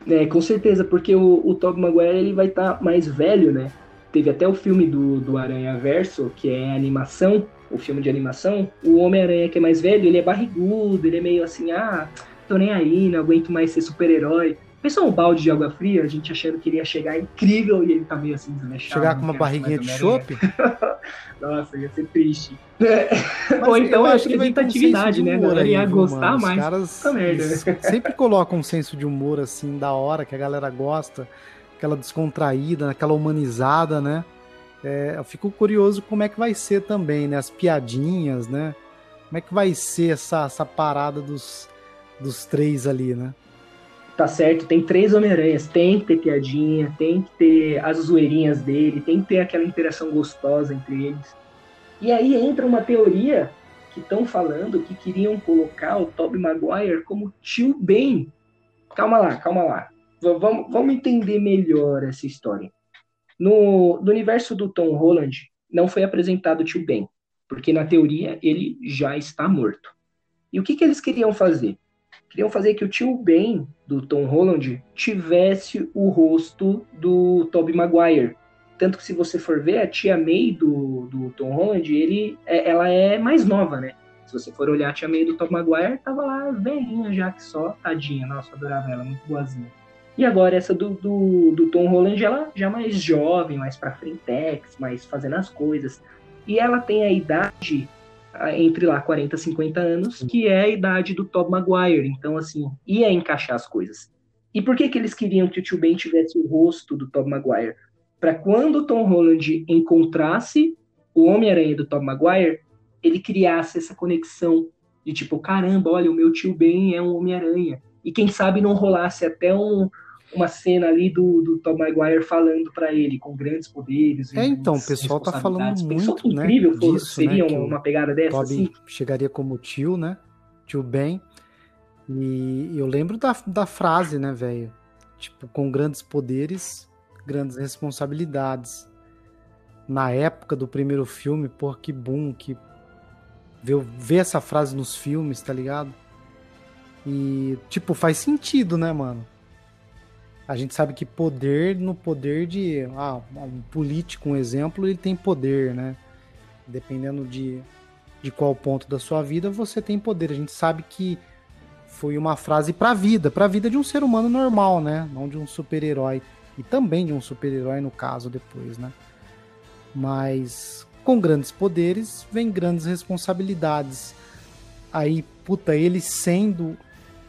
É, com certeza, porque o, o Tobey Maguire ele vai estar tá mais velho, né? Teve até o filme do, do Aranha Verso, que é animação, o filme de animação. O Homem-Aranha que é mais velho, ele é barrigudo, ele é meio assim, ah, tô nem aí, não aguento mais ser super-herói. Pensou um balde de água fria, a gente achando que ele ia chegar incrível e ele tá meio assim desleixado. Chegar com uma barriguinha de chope? Nossa, ia ser triste. Ou então é representatividade, né? A galera ia gostar mano. mais. Os caras merda. sempre colocam um senso de humor assim, da hora, que a galera gosta, aquela descontraída, aquela humanizada, né? É, eu fico curioso como é que vai ser também, né? As piadinhas, né? Como é que vai ser essa, essa parada dos, dos três ali, né? Tá certo, tem três Homem-Aranhas, tem que ter piadinha, tem que ter as zoeirinhas dele, tem que ter aquela interação gostosa entre eles. E aí entra uma teoria que estão falando que queriam colocar o Tobey Maguire como tio Ben. Calma lá, calma lá. Vamos, vamos entender melhor essa história. No, no universo do Tom Holland, não foi apresentado tio Ben, porque na teoria ele já está morto. E o que, que eles queriam fazer? Queriam fazer que o tio Ben do Tom Holland tivesse o rosto do Tobey Maguire. Tanto que se você for ver, a tia May do, do Tom Holland, ele, é, ela é mais nova, né? Se você for olhar a tia May do Tobey Maguire, tava lá velhinha já que só, tadinha. Nossa, adorava ela, muito boazinha. E agora essa do, do, do Tom Holland, ela já mais jovem, mais pra frentex, mais fazendo as coisas. E ela tem a idade entre lá 40 e 50 anos, que é a idade do Tom Maguire. Então, assim, ia encaixar as coisas. E por que, que eles queriam que o tio Ben tivesse o rosto do Tom Maguire? Para quando o Tom Holland encontrasse o Homem-Aranha do Tom Maguire, ele criasse essa conexão de tipo, caramba, olha, o meu tio Ben é um Homem-Aranha. E quem sabe não rolasse até um, uma cena ali do, do Tom Maguire falando para ele com grandes poderes. É, então, o pessoal tá falando muito, né, incrível né, disso, seria né, uma, uma, pegada dessa, Toby assim? chegaria como tio, né? Tio Ben. E eu lembro da, da frase, né, velho? Tipo, com grandes poderes, grandes responsabilidades. Na época do primeiro filme, pô, que boom, que ver, ver essa frase nos filmes, tá ligado? E, tipo, faz sentido, né, mano? A gente sabe que poder no poder de. Ah, um político, um exemplo, ele tem poder, né? Dependendo de, de qual ponto da sua vida, você tem poder. A gente sabe que foi uma frase pra vida, pra vida de um ser humano normal, né? Não de um super-herói. E também de um super-herói, no caso, depois, né? Mas com grandes poderes vem grandes responsabilidades. Aí, puta, ele sendo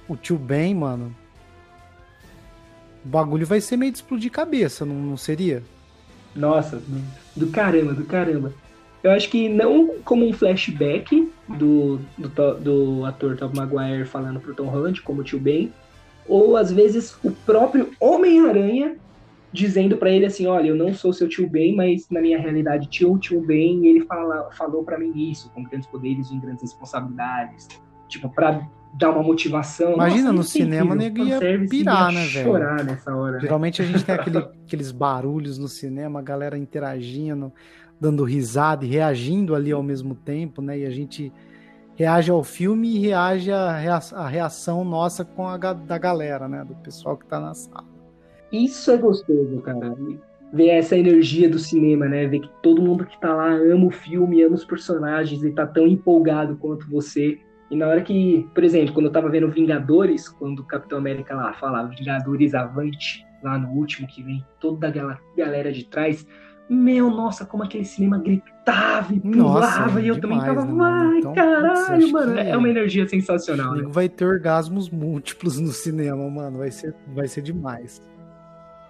o tio Ben, mano, o bagulho vai ser meio de explodir cabeça, não, não seria? Nossa, do caramba, do caramba. Eu acho que não como um flashback do, do, do ator Tom Maguire falando pro Tom Holland, como o tio Ben, ou às vezes o próprio Homem-Aranha dizendo para ele assim, olha, eu não sou seu tio Ben, mas na minha realidade tio tio Ben, ele fala, falou para mim isso, com grandes poderes e grandes responsabilidades. Tipo, para dar uma motivação. Imagina, Nossa, no cinema nego ia pirar, né, velho? chorar nessa hora. Né? Geralmente né? a gente tem aquele, aqueles barulhos no cinema, a galera interagindo, dando risada e reagindo ali ao mesmo tempo, né? E a gente reage ao filme e reage à reação nossa com a da galera, né? Do pessoal que tá na sala. Isso é gostoso, cara. Ver essa energia do cinema, né? Ver que todo mundo que tá lá ama o filme, ama os personagens e tá tão empolgado quanto você. E na hora que, por exemplo, quando eu tava vendo Vingadores, quando o Capitão América lá fala Vingadores Avante, lá no último, que vem toda aquela galera de trás, meu, nossa, como aquele cinema gritava e pulava, nossa, e eu demais, também tava, né, vai, então, caralho, putz, mano, é uma energia sensacional. Né? Vai ter orgasmos múltiplos no cinema, mano, vai ser, vai ser demais.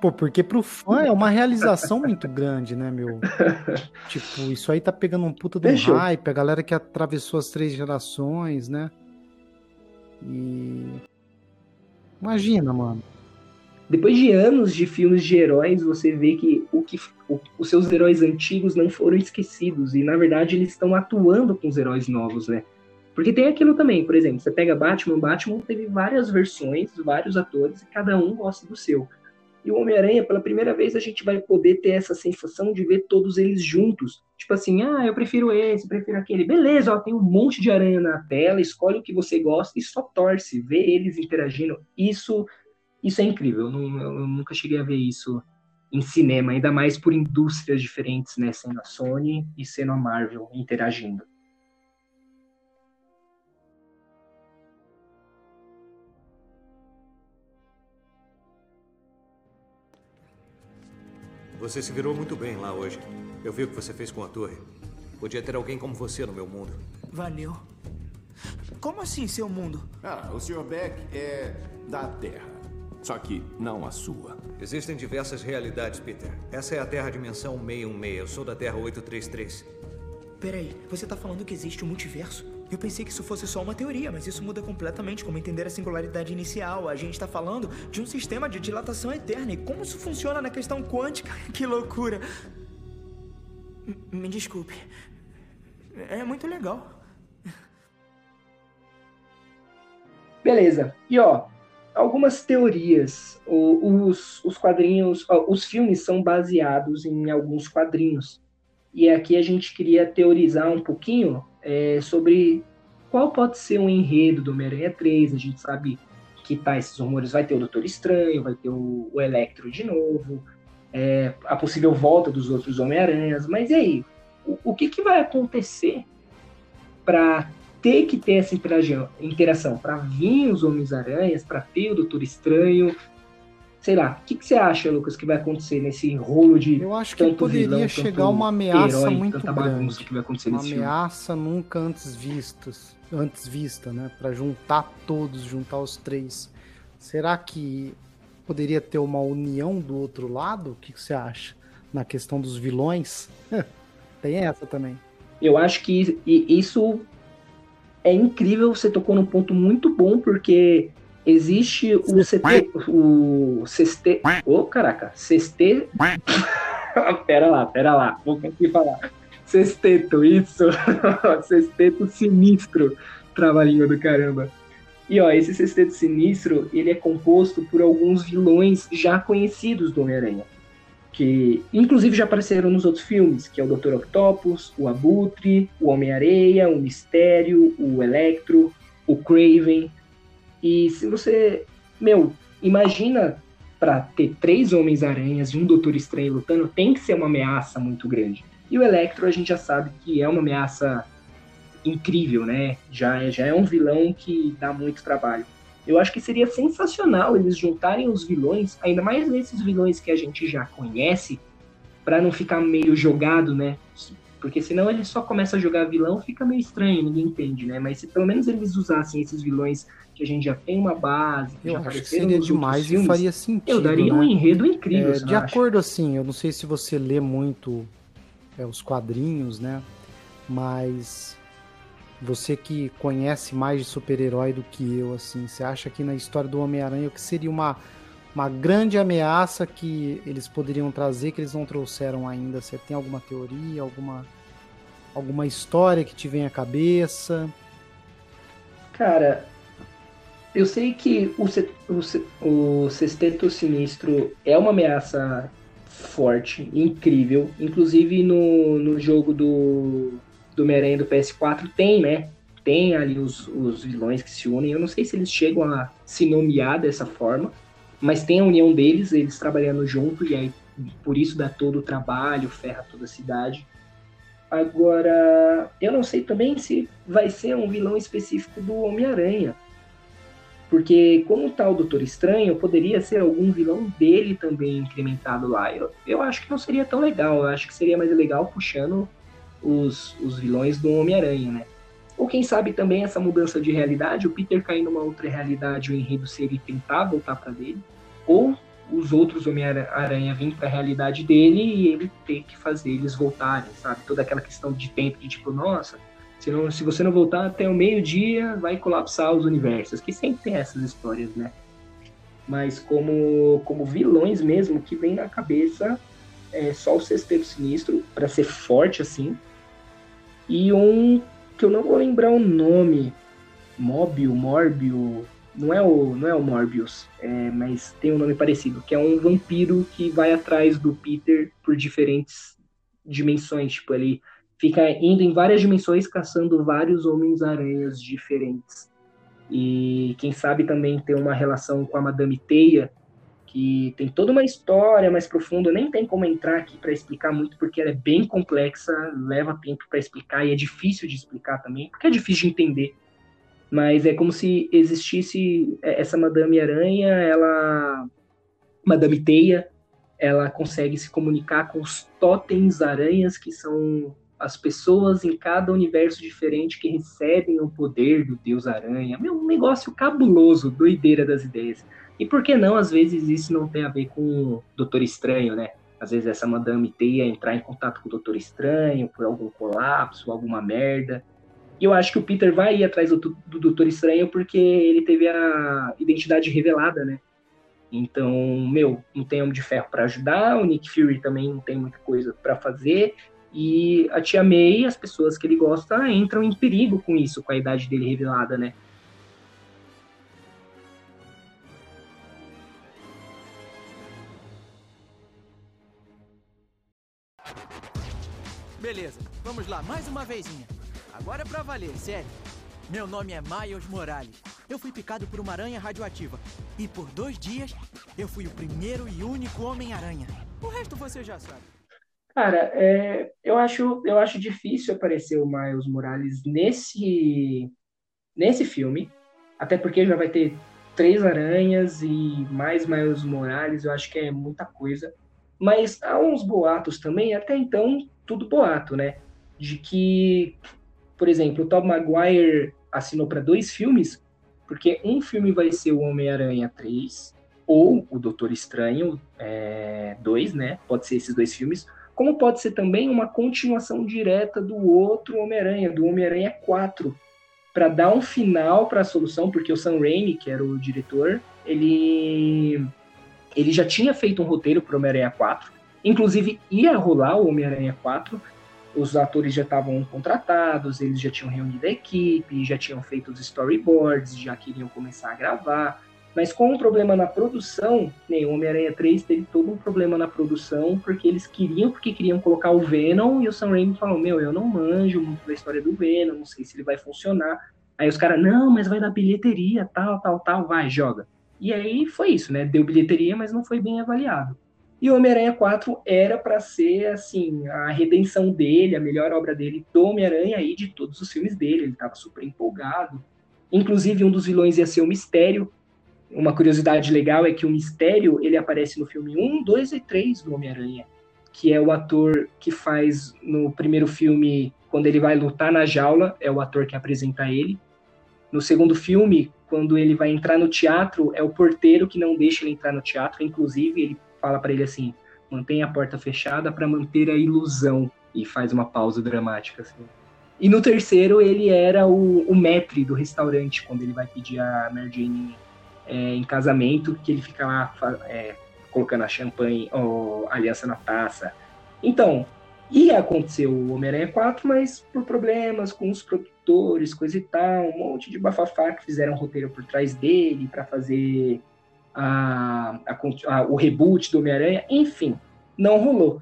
Pô, porque pro fã é uma realização muito grande, né, meu? tipo, isso aí tá pegando um puta do hype, a galera que atravessou as três gerações, né? E. Imagina, mano. Depois de anos de filmes de heróis, você vê que, o que o, os seus heróis antigos não foram esquecidos. E, na verdade, eles estão atuando com os heróis novos, né? Porque tem aquilo também, por exemplo, você pega Batman, Batman teve várias versões, vários atores, e cada um gosta do seu. E o Homem-Aranha, pela primeira vez, a gente vai poder ter essa sensação de ver todos eles juntos. Tipo assim, ah, eu prefiro esse, prefiro aquele. Beleza, ó, tem um monte de aranha na tela, escolhe o que você gosta e só torce, vê eles interagindo. Isso, isso é incrível. Eu, não, eu nunca cheguei a ver isso em cinema, ainda mais por indústrias diferentes, né? Sendo a Sony e sendo a Marvel interagindo. Você se virou muito bem lá hoje. Eu vi o que você fez com a torre. Podia ter alguém como você no meu mundo. Valeu. Como assim, seu mundo? Ah, o Sr. Beck é da Terra. Só que não a sua. Existem diversas realidades, Peter. Essa é a Terra Dimensão 616. Eu sou da Terra 833. Peraí, você tá falando que existe um multiverso? Eu pensei que isso fosse só uma teoria, mas isso muda completamente como entender a singularidade inicial. A gente está falando de um sistema de dilatação eterna e como isso funciona na questão quântica. Que loucura! Me desculpe. É muito legal. Beleza. E ó, algumas teorias. Os, os quadrinhos, os filmes são baseados em alguns quadrinhos. E aqui a gente queria teorizar um pouquinho é, sobre qual pode ser um enredo do Homem-Aranha 3. A gente sabe que tá esses rumores, vai ter o Doutor Estranho, vai ter o, o Electro de novo, é, a possível volta dos outros Homem-Aranhas. Mas e aí? O, o que, que vai acontecer para ter que ter essa interação, para vir os Homens-Aranhas, para ter o Doutor Estranho? Sei lá, o que, que, você acha, Lucas, que vai acontecer nesse rolo de. Eu acho que poderia vilão, chegar uma ameaça herói, muito grande. Que vai acontecer uma ameaça filme. nunca antes vistas, antes vista, né? Para juntar todos, juntar os três. Será que poderia ter uma união do outro lado? O que, que você acha? Na questão dos vilões? Tem essa também. Eu acho que isso é incrível. Você tocou num ponto muito bom, porque existe o CT. O CST. Ô, oh, caraca. CST. pera lá, pera lá. Vou conseguir falar. Sexteto, isso. sexteto sinistro. Trabalhinho do caramba. E ó, esse sexteto sinistro, ele é composto por alguns vilões já conhecidos do Homem-Aranha que inclusive já apareceram nos outros filmes, que é o Dr. Octopus, o Abutre, o Homem-Areia, o Mistério, o Electro, o Craven. E se você, meu, imagina para ter três Homens-Aranhas e um Doutor Estranho lutando, tem que ser uma ameaça muito grande. E o Electro a gente já sabe que é uma ameaça incrível, né? Já é, já é um vilão que dá muito trabalho. Eu acho que seria sensacional eles juntarem os vilões, ainda mais esses vilões que a gente já conhece, para não ficar meio jogado, né? Porque senão ele só começa a jogar vilão, fica meio estranho, ninguém entende, né? Mas se pelo menos eles usassem esses vilões que a gente já tem uma base, eu já acho que seria demais filmes, e faria sentido. Eu daria né? um enredo incrível. É, de acordo, assim, eu não sei se você lê muito é, os quadrinhos, né? Mas você que conhece mais de super-herói do que eu, assim, você acha que na história do Homem-Aranha o que seria uma, uma grande ameaça que eles poderiam trazer que eles não trouxeram ainda? Você tem alguma teoria, alguma alguma história que te vem à cabeça? Cara, eu sei que o, o, o Sexteto Sinistro é uma ameaça forte, incrível. Inclusive no, no jogo do do Homem-Aranha do PS4 tem, né? Tem ali os, os vilões que se unem. Eu não sei se eles chegam a se nomear dessa forma, mas tem a união deles, eles trabalhando junto, e aí por isso dá todo o trabalho, ferra toda a cidade. Agora, eu não sei também se vai ser um vilão específico do Homem-Aranha. Porque, como tá o Doutor Estranho, poderia ser algum vilão dele também incrementado lá. Eu, eu acho que não seria tão legal. Eu acho que seria mais legal puxando os, os vilões do Homem-Aranha, né? Ou quem sabe também essa mudança de realidade, o Peter cair numa outra realidade, o enredo seria tentar voltar para dele, ou os outros Homem-Aranha virem para a realidade dele e ele ter que fazer eles voltarem, sabe? Toda aquela questão de tempo, de tipo, nossa, se, não, se você não voltar até o meio-dia, vai colapsar os universos, que sempre tem essas histórias, né? Mas como, como vilões mesmo, que vem na cabeça é só o Sexteto Sinistro, para ser forte assim, e um que eu não vou lembrar o nome, Móbio, Morbio, não é o, não é o Morbius, é, mas tem um nome parecido, que é um vampiro que vai atrás do Peter por diferentes dimensões, tipo, ele fica indo em várias dimensões caçando vários Homens-Aranhas diferentes. E quem sabe também tem uma relação com a Madame Teia, que tem toda uma história mais profunda, nem tem como entrar aqui para explicar muito, porque ela é bem complexa, leva tempo para explicar e é difícil de explicar também, porque é difícil de entender. Mas é como se existisse é, essa Madame Aranha, ela. Madame Teia, ela consegue se comunicar com os totens aranhas, que são as pessoas em cada universo diferente que recebem o poder do Deus Aranha. Meu, um negócio cabuloso, doideira das ideias. E por que não, às vezes, isso não tem a ver com o Doutor Estranho, né? Às vezes essa Madame Teia entrar em contato com o Doutor Estranho por algum colapso, alguma merda. E eu acho que o Peter vai ir atrás do, do Doutor Estranho porque ele teve a identidade revelada, né? Então, meu, não tem Homem de Ferro para ajudar, o Nick Fury também não tem muita coisa para fazer. E a Tia May, as pessoas que ele gosta, entram em perigo com isso, com a idade dele revelada, né? Beleza, vamos lá, mais uma vezinha. Agora é pra valer, sério. Meu nome é Miles Morales. Eu fui picado por uma aranha radioativa. E por dois dias, eu fui o primeiro e único Homem-Aranha. O resto você já sabe. Cara, é, eu, acho, eu acho difícil aparecer o Miles Morales nesse, nesse filme. Até porque já vai ter três aranhas e mais Miles Morales, eu acho que é muita coisa. Mas há uns boatos também, até então, tudo boato, né? De que, por exemplo, o Tom Maguire assinou para dois filmes, porque um filme vai ser o Homem-Aranha 3, ou o Doutor Estranho é, 2, né? Pode ser esses dois filmes, como pode ser também uma continuação direta do outro Homem-Aranha, do Homem-Aranha 4, para dar um final para a solução, porque o Sam Raimi, que era o diretor, ele ele já tinha feito um roteiro para Homem-Aranha 4, inclusive ia rolar o Homem-Aranha 4, os atores já estavam contratados, eles já tinham reunido a equipe, já tinham feito os storyboards, já queriam começar a gravar. Mas com um problema na produção, nem o Homem-Aranha 3 teve todo um problema na produção, porque eles queriam, porque queriam colocar o Venom, e o Sam Raimi falou, meu, eu não manjo muito da história do Venom, não sei se ele vai funcionar. Aí os caras, não, mas vai dar bilheteria, tal, tal, tal, vai, joga. E aí foi isso, né? Deu bilheteria, mas não foi bem avaliado. E o Homem-Aranha 4 era para ser, assim, a redenção dele, a melhor obra dele do Homem-Aranha e de todos os filmes dele. Ele estava super empolgado. Inclusive, um dos vilões ia ser o Mistério. Uma curiosidade legal é que o Mistério, ele aparece no filme 1, 2 e 3 do Homem-Aranha, que é o ator que faz no primeiro filme, quando ele vai lutar na jaula, é o ator que apresenta ele. No segundo filme, quando ele vai entrar no teatro, é o porteiro que não deixa ele entrar no teatro, inclusive ele fala para ele assim: mantenha a porta fechada para manter a ilusão. E faz uma pausa dramática, assim. E no terceiro, ele era o, o maître do restaurante, quando ele vai pedir a Mary Jane é, em casamento, que ele fica lá é, colocando a champanhe, a aliança na taça. Então, ia acontecer o Homem-Aranha 4, mas por problemas com os produtores, coisa e tal, um monte de bafafá que fizeram roteiro por trás dele para fazer a, a, a, o reboot do Homem-Aranha, enfim, não rolou.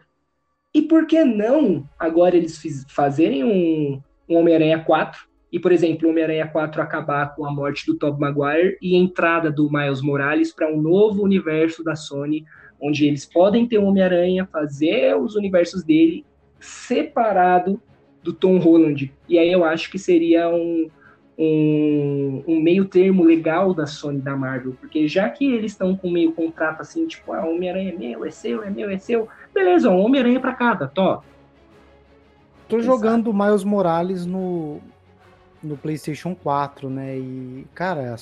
E por que não agora eles fiz, fazerem um, um Homem-Aranha 4 e, por exemplo, o Homem-Aranha 4 acabar com a morte do Tobey Maguire e entrada do Miles Morales para um novo universo da Sony, onde eles podem ter um Homem-Aranha, fazer os universos dele separado do Tom Holland. E aí eu acho que seria um, um, um, meio termo legal da Sony da Marvel, porque já que eles estão com meio contrato assim, tipo, ah, Homem-Aranha é meu, é seu, é meu, é seu, beleza, um Homem-Aranha pra cada, tó. Tô jogando Miles Morales no, no PlayStation 4, né? E, cara,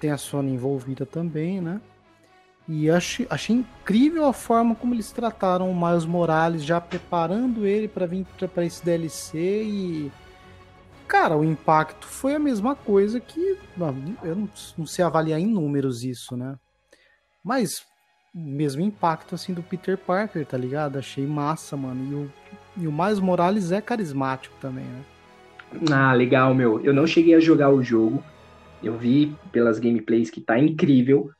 tem a Sony envolvida também, né? E achei, achei incrível a forma como eles trataram o Miles Morales, já preparando ele para vir para esse DLC e Cara, o impacto foi a mesma coisa que. Eu não, não sei avaliar em números isso, né? Mas mesmo impacto assim do Peter Parker, tá ligado? Achei massa, mano. E o, e o Miles Morales é carismático também, né? Ah, legal, meu. Eu não cheguei a jogar o jogo. Eu vi pelas gameplays que tá incrível.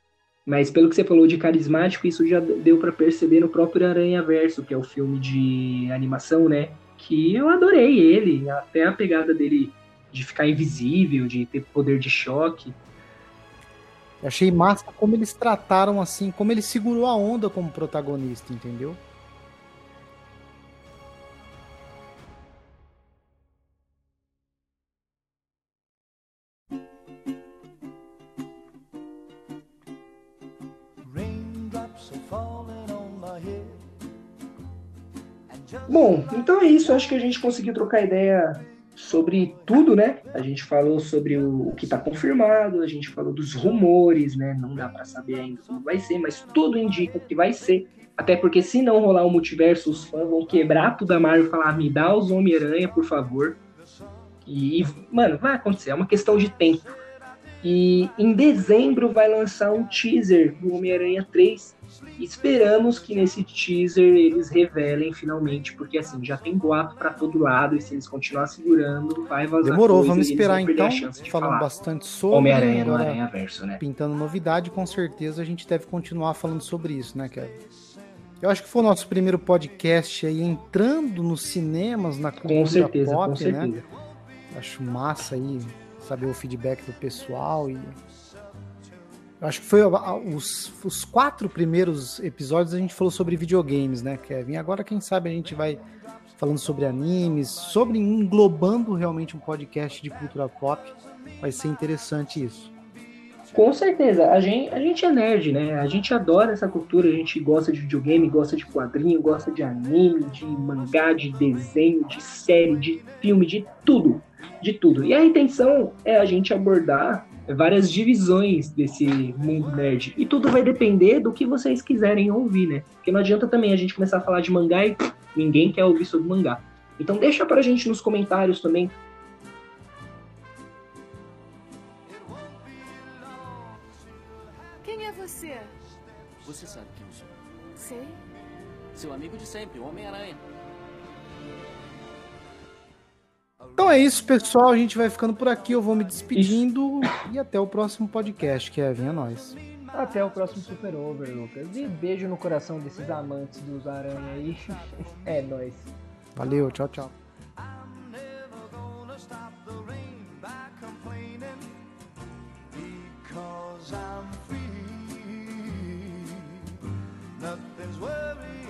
Mas pelo que você falou de carismático, isso já deu para perceber no próprio Aranha Verso, que é o filme de animação, né? que eu adorei ele, até a pegada dele de ficar invisível, de ter poder de choque. Eu achei massa como eles trataram assim, como ele segurou a onda como protagonista, entendeu? Bom, então é isso. Acho que a gente conseguiu trocar ideia sobre tudo, né? A gente falou sobre o, que está confirmado, a gente falou dos rumores, né? Não dá para saber ainda como vai ser, mas tudo indica que vai ser. Até porque se não rolar o multiverso, os fãs vão quebrar tudo a Marvel e falar: me dá os Homem-Aranha, por favor. E, mano, vai acontecer, é uma questão de tempo. E em dezembro vai lançar um teaser do Homem-Aranha 3, Esperamos que nesse teaser eles revelem finalmente, porque assim, já tem boato para todo lado, e se eles continuar segurando, vai vazar. Demorou, vamos esperar então. Falando bastante sobre Homem-Aranha no Aranha Verso, né? Pintando novidade, com certeza a gente deve continuar falando sobre isso, né, Kevin? Eu acho que foi o nosso primeiro podcast aí entrando nos cinemas, na cultura com certeza, pop, com certeza. né? Acho massa aí saber o feedback do pessoal e eu acho que foi os, os quatro primeiros episódios a gente falou sobre videogames, né, Kevin? Agora, quem sabe, a gente vai falando sobre animes, sobre englobando realmente um podcast de cultura pop. Vai ser interessante isso. Com certeza, a gente, a gente é nerd, né? A gente adora essa cultura, a gente gosta de videogame, gosta de quadrinho, gosta de anime, de mangá, de desenho, de série, de filme, de tudo. De tudo. E a intenção é a gente abordar várias divisões desse mundo nerd. E tudo vai depender do que vocês quiserem ouvir, né? Porque não adianta também a gente começar a falar de mangá e ninguém quer ouvir sobre mangá. Então deixa pra gente nos comentários também Quem é você? Você sabe quem eu sou. Sei. Seu amigo de sempre, o Homem-Aranha. Então é isso, pessoal. A gente vai ficando por aqui. Eu vou me despedindo e até o próximo podcast, Kevin. É nóis. Até o próximo Super Over, Lucas. E beijo no coração desses amantes dos aranha aí. É nóis. Valeu, tchau, tchau. nothing's worrying.